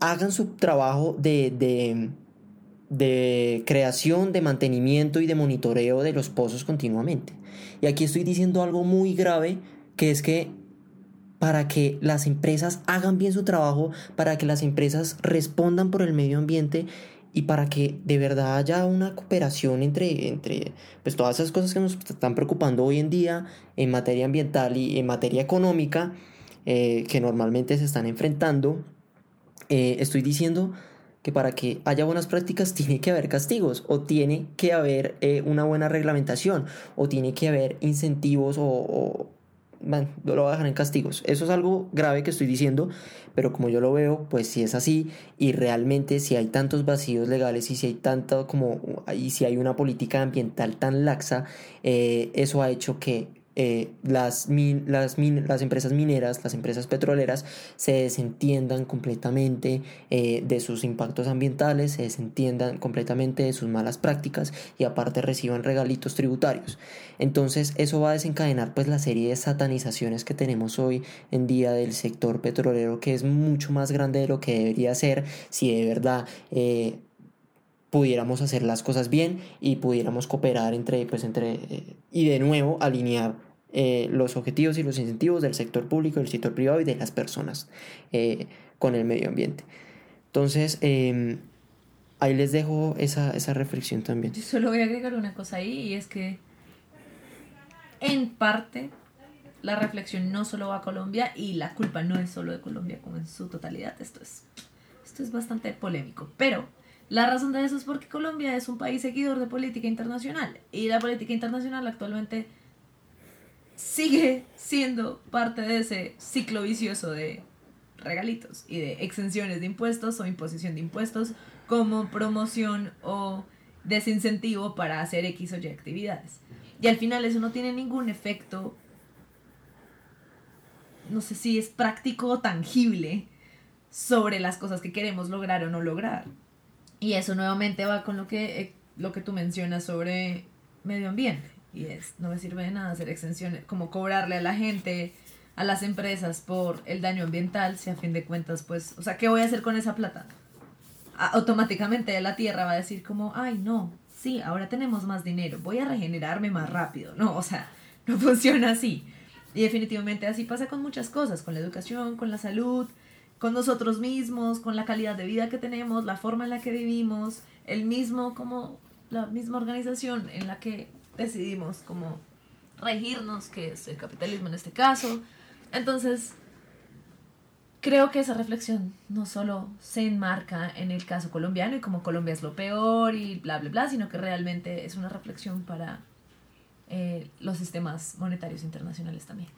hagan su trabajo de, de, creación, de mantenimiento y de monitoreo de los pozos continuamente. Y aquí estoy diciendo algo muy grave, que es que para que las empresas hagan bien su trabajo, para que las empresas respondan por el medio ambiente y para que de verdad haya una cooperación entre, entre pues, todas esas cosas que nos están preocupando hoy en día en materia ambiental y en materia económica eh, que normalmente se están enfrentando, eh, estoy diciendo que para que haya buenas prácticas tiene que haber castigos o tiene que haber eh, una buena reglamentación o tiene que haber incentivos o, bueno, lo voy a dejar en castigos. Eso es algo grave que estoy diciendo, pero como yo lo veo, pues si es así y realmente si hay tantos vacíos legales y si hay tanto como, y si hay una política ambiental tan laxa, eh, eso ha hecho que eh, las, las, empresas mineras, las empresas petroleras se desentiendan completamente eh, de sus impactos ambientales, se desentiendan completamente de sus malas prácticas y aparte reciban regalitos tributarios. Entonces eso va a desencadenar pues la serie de satanizaciones que tenemos hoy en día del sector petrolero que es mucho más grande de lo que debería ser si de verdad... Eh, pudiéramos hacer las cosas bien y pudiéramos cooperar entre, pues, entre eh, y de nuevo alinear eh, los objetivos y los incentivos del sector público, del sector privado y de las personas eh, con el medio ambiente. Entonces, em, ahí les dejo esa, esa reflexión también. Yo solo voy a agregar una cosa ahí y es que en parte la reflexión no solo va a Colombia y la culpa no es solo de Colombia como en su totalidad. Esto es, esto es bastante polémico, pero la razón de eso es porque Colombia es un país seguidor de política internacional y la política internacional actualmente sigue siendo parte de ese ciclo vicioso de regalitos y de exenciones de impuestos o imposición de impuestos como promoción o desincentivo para hacer X o Y actividades. Y al final eso no tiene ningún efecto, no sé si es práctico o tangible sobre las cosas que queremos lograr o no lograr. Y eso nuevamente va con lo que, eh, lo que tú mencionas sobre medio ambiente. Y es, no me sirve de nada hacer exenciones, como cobrarle a la gente, a las empresas por el daño ambiental, si a fin de cuentas, pues, o sea, ¿qué voy a hacer con esa plata? automáticamente la tierra va a decir como, ay, no, sí, ahora tenemos más dinero, voy a regenerarme más rápido. No, o sea, no funciona así. Y definitivamente así pasa con muchas cosas, con la educación, con la salud, con nosotros mismos, con la calidad de vida que tenemos, la forma en la que vivimos, el mismo como la misma organización en la que decidimos como regirnos, que es el capitalismo en este caso. Entonces, creo que esa reflexión no solo se enmarca en el caso colombiano y como Colombia es lo peor y bla, bla, bla, sino que realmente es una reflexión para eh, los sistemas monetarios internacionales también.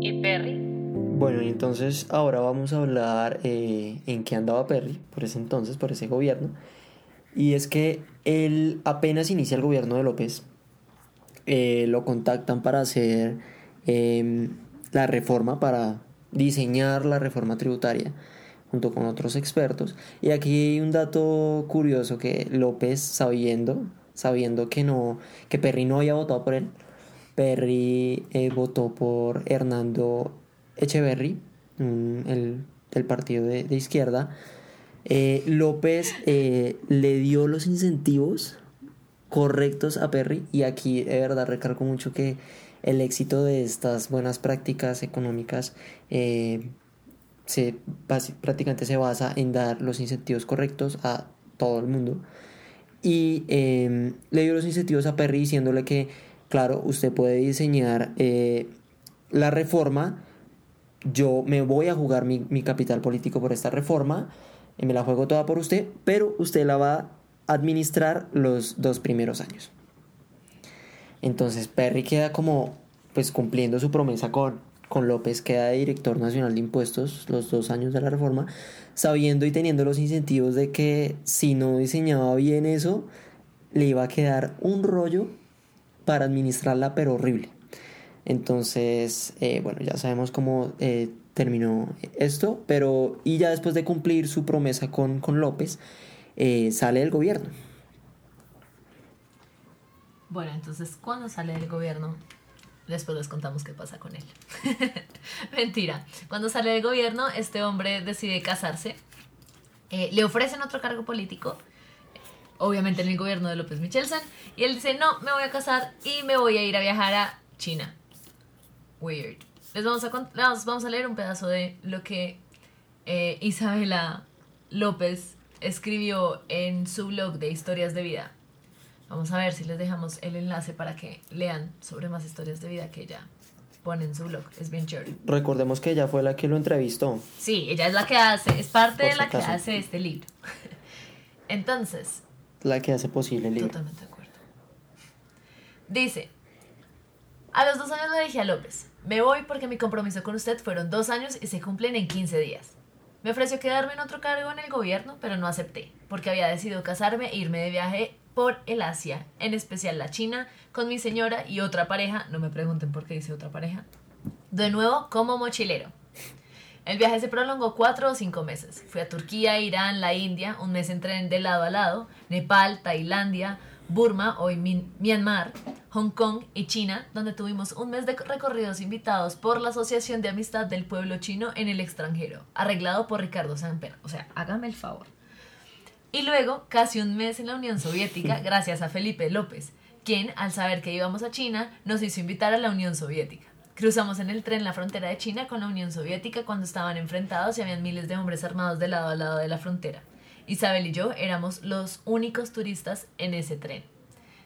¿Y Perry? Bueno, y entonces ahora vamos a hablar eh, en qué andaba Perry por ese entonces, por ese gobierno. Y es que él apenas inicia el gobierno de López, eh, lo contactan para hacer em, la reforma, para diseñar la reforma tributaria junto con otros expertos. Y aquí hay un dato curioso que López, sabiendo, sabiendo que no, que Perry no había votado por él, Perry eh, votó por Hernando Echeverry, el, del partido de, izquierda, eh, López eh, le dio los incentivos correctos a Perry y aquí de verdad recargo mucho que el éxito de estas buenas prácticas económicas eh, se, prácticamente se basa en dar los incentivos correctos a todo el mundo. Y em, le dio los incentivos a Perry diciéndole que claro usted puede diseñar la reforma yo me voy a jugar mi, capital político por esta reforma, y me la juego toda por usted, pero usted la va a administrar los dos primeros años. Entonces Perry queda como pues cumpliendo su promesa con, con López, queda de director nacional de impuestos los dos años de la reforma, sabiendo y teniendo los incentivos de que si no diseñaba bien eso, le iba a quedar un rollo para administrarla, pero horrible. Entonces, eh, bueno, ya sabemos cómo eh, terminó esto, pero y ya después de cumplir su promesa con, López, eh, sale del gobierno. Bueno, entonces, ¿cuándo sale del gobierno? Después les contamos qué pasa con él. Mentira. Cuando sale del gobierno, este hombre decide casarse. le ofrecen otro cargo político, obviamente en el gobierno de López Michelsen, y él dice, no, me voy a casar y me voy a ir a viajar a China weird. Les vamos a, vamos a leer un pedazo de lo que eh, Isabela López escribió en su blog de historias de vida. Vamos a ver si les dejamos el enlace para que lean sobre más historias de vida que ella pone en su blog. Es bien chévere. Recordemos que ella fue la que lo entrevistó. Sí, ella es la que hace, es parte de la que hace este libro. Entonces. La que hace posible el libro. Totalmente de acuerdo. Dice, A los dos años le dije a López, me voy porque mi compromiso con usted fueron dos años y se cumplen en 15 días. Me ofreció quedarme en otro cargo en el gobierno, pero no acepté, porque había decidido casarme e irme de viaje por el Asia, en especial la China, con mi señora y otra pareja, no me pregunten por qué dice otra pareja, de nuevo como mochilero. El viaje se prolongó cuatro o cinco meses. Fui a Turquía, Irán, la India, un mes en tren de lado a lado, Nepal, Tailandia, Burma, hoy Myanmar, Hong Kong y China, donde tuvimos un mes de recorridos invitados por la Asociación de Amistad del Pueblo Chino en el extranjero, arreglado por Ricardo Samper. O sea, hágame el favor. Y luego, casi un mes en la Unión Soviética, gracias a Felipe López, quien, al saber que íbamos a China, nos hizo invitar a la Unión Soviética. Cruzamos en el tren la frontera de China con la Unión Soviética cuando estaban enfrentados y habían miles de hombres armados de lado a lado de la frontera. Isabel y yo éramos los únicos turistas en ese tren.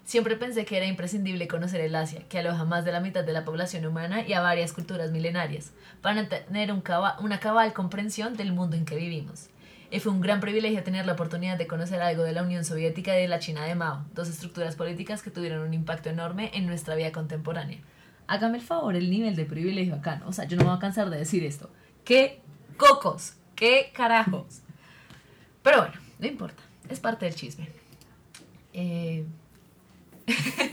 Siempre pensé que era imprescindible conocer el Asia, que aloja más de la mitad de la población humana y a varias culturas milenarias, para tener un una cabal comprensión del mundo en que vivimos. Y fue un gran privilegio tener la oportunidad de conocer algo de la Unión Soviética y de la China de Mao, dos estructuras políticas que tuvieron un impacto enorme en nuestra vida contemporánea hágame el favor, el nivel de privilegio acá, ¿no? O sea, yo no me voy a cansar de decir esto. ¿Qué cocos? ¿Qué carajos? Pero bueno, no importa, es parte del chisme. Eh,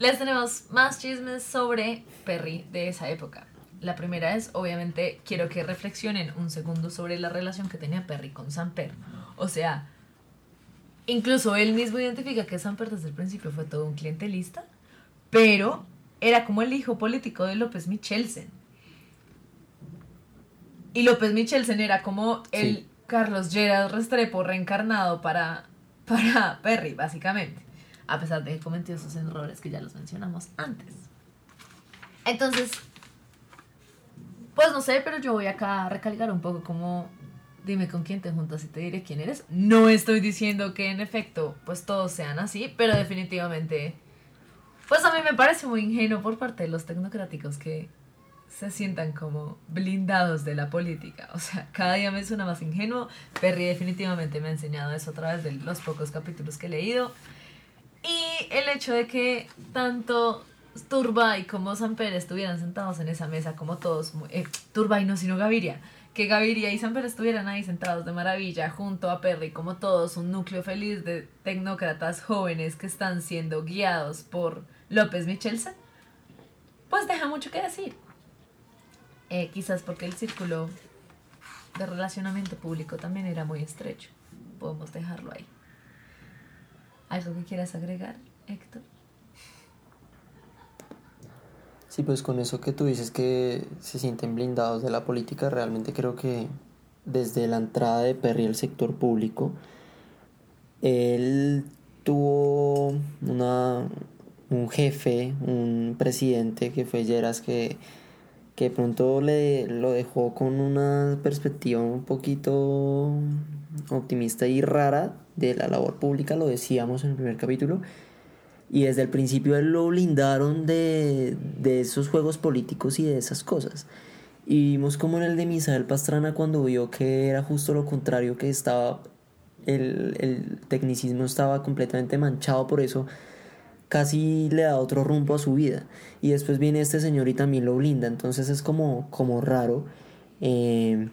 les tenemos más chismes sobre Perry de esa época. La primera es, obviamente, quiero que reflexionen un segundo sobre la relación que tenía Perry con Samper. O sea, incluso él mismo identifica que Samper desde el principio fue todo un clientelista, pero era como el hijo político de López Michelsen. Y López Michelsen era como el Carlos Gerard Restrepo reencarnado para, para Perry, básicamente. A pesar de que cometió esos errores que ya los mencionamos antes. Entonces, pues no sé, pero yo voy acá a recalcar un poco como dime con quién te juntas y te diré quién eres. No estoy diciendo que en efecto pues todos sean así, pero definitivamente pues a mí me parece muy ingenuo por parte de los tecnocráticos que se sientan como blindados de la política. O sea, cada día me suena más ingenuo. Perry definitivamente me ha enseñado eso a través de los pocos capítulos que he leído. Y el hecho de que tanto Turbay como Samper estuvieran sentados en esa mesa, como todos, eh, Turbay no, sino Gaviria, que Gaviria y Samper estuvieran ahí sentados de maravilla junto a Perry, como todos, un núcleo feliz de tecnócratas jóvenes que están siendo guiados por López Michelsen, pues deja mucho que decir. Eh, quizás porque el círculo de relacionamiento público también era muy estrecho. Podemos dejarlo ahí. ¿Algo que quieras agregar, Héctor? Sí, pues con eso que tú dices que se sienten blindados de la política, realmente creo que desde la entrada de Perry al sector público, él tuvo una, un jefe, un presidente que fue Lleras que, que pronto le, lo dejó con una perspectiva un poquito optimista y rara de la labor pública, lo decíamos en el primer capítulo. Y desde el principio lo blindaron de, de esos juegos políticos y de esas cosas. Y vimos como en el de Misael Pastrana cuando vio que era justo lo contrario, que estaba el, el tecnicismo estaba completamente manchado por eso, casi le da otro rumbo a su vida. Y después viene este señor y también lo blinda. Entonces es como, como raro. Eh,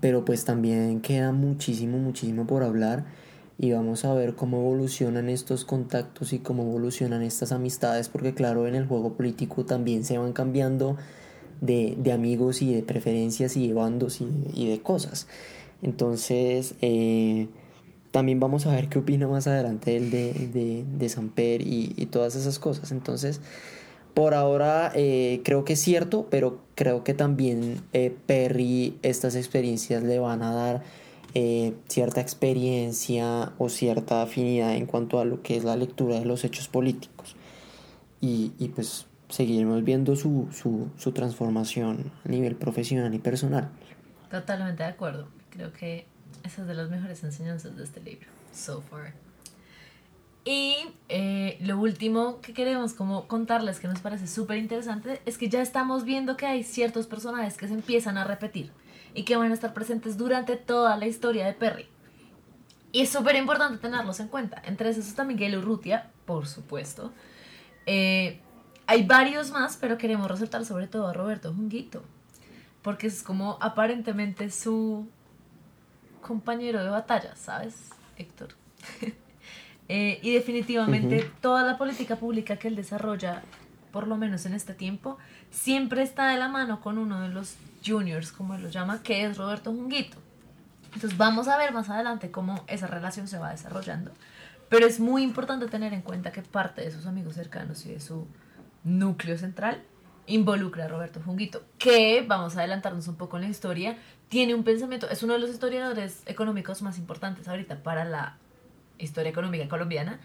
pero pues también queda muchísimo, muchísimo por hablar. Y vamos a ver cómo evolucionan estos contactos y cómo evolucionan estas amistades. Porque claro, en el juego político también se van cambiando de, de amigos y de preferencias y de bandos y y de cosas. Entonces, eh, también vamos a ver qué opina más adelante él de, de, de Samper y, y, todas esas cosas. Entonces, por ahora eh, creo que es cierto, pero creo que también eh, Perry estas experiencias le van a dar eh, cierta experiencia o cierta afinidad en cuanto a lo que es la lectura de los hechos políticos. Y, y pues seguiremos viendo su, su, su transformación a nivel profesional y personal. Totalmente de acuerdo. Creo que esa es de las mejores enseñanzas de este libro, so far. Y eh, lo último que queremos como contarles que nos parece súper interesante es que ya estamos viendo que hay ciertos personajes que se empiezan a repetir y que van a estar presentes durante toda la historia de Perry. Y es súper importante tenerlos en cuenta. Entre esos también Gale Urrutia, por supuesto. Eh, hay varios más, pero queremos resaltar sobre todo a Roberto Junguito, porque es como aparentemente su compañero de batalla, ¿sabes, Héctor? Eh, y definitivamente toda la política pública que él desarrolla, por lo menos en este tiempo, siempre está de la mano con uno de los juniors, como él lo llama, que es Roberto Junguito. Entonces vamos a ver más adelante cómo esa relación se va desarrollando. Pero es muy importante tener en cuenta que parte de sus amigos cercanos y de su núcleo central involucra a Roberto Junguito, que, vamos a adelantarnos un poco en la historia, tiene un pensamiento, es uno de los historiadores económicos más importantes ahorita para la historia económica colombiana,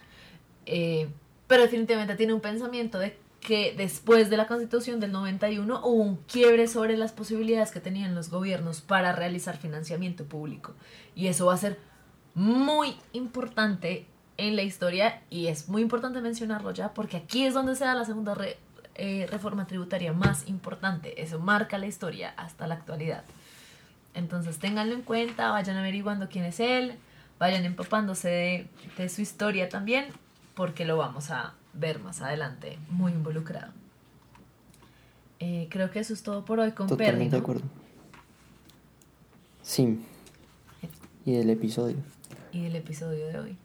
eh, pero definitivamente tiene un pensamiento de que después de la constitución del 91 hubo un quiebre sobre las posibilidades que tenían los gobiernos para realizar financiamiento público. Y eso va a ser muy importante en la historia y es muy importante mencionarlo ya porque aquí es donde se da la segunda eh, reforma tributaria más importante. Eso marca la historia hasta la actualidad. Entonces ténganlo en cuenta, vayan averiguando quién es él, vayan empapándose de, de su historia también porque lo vamos a ver más adelante muy involucrado. Eh, creo que eso es todo por hoy con Totalmente de acuerdo. Sí. Y del episodio. Y del episodio de hoy.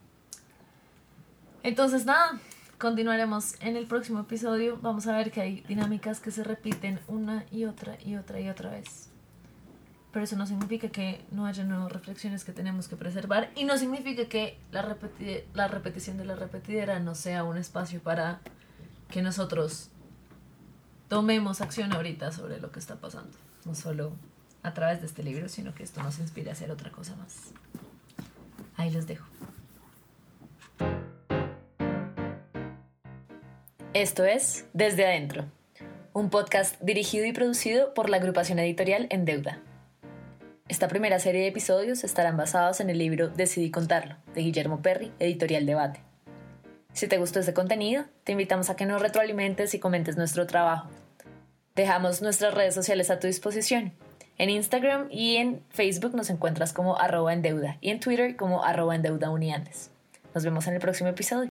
Entonces, nada, continuaremos en el próximo episodio. Vamos a ver que hay dinámicas que se repiten una y otra y otra y otra vez. Pero eso no significa que no haya nuevas reflexiones que tenemos que preservar y no significa que la, repetición de la repetidera no sea un espacio para que nosotros tomemos acción ahorita sobre lo que está pasando. No solo a través de este libro, sino que esto nos inspire a hacer otra cosa más. Ahí los dejo. Esto es Desde Adentro, un podcast dirigido y producido por la agrupación editorial En Deuda. Esta primera serie de episodios estarán basados en el libro Decidí contarlo, de Guillermo Perry, editorial Debate. Si te gustó este contenido, te invitamos a que nos retroalimentes y comentes nuestro trabajo. Dejamos nuestras redes sociales a tu disposición. En Instagram y en Facebook nos encuentras como arroba en deuda y en Twitter como arroba. Nos vemos en el próximo episodio.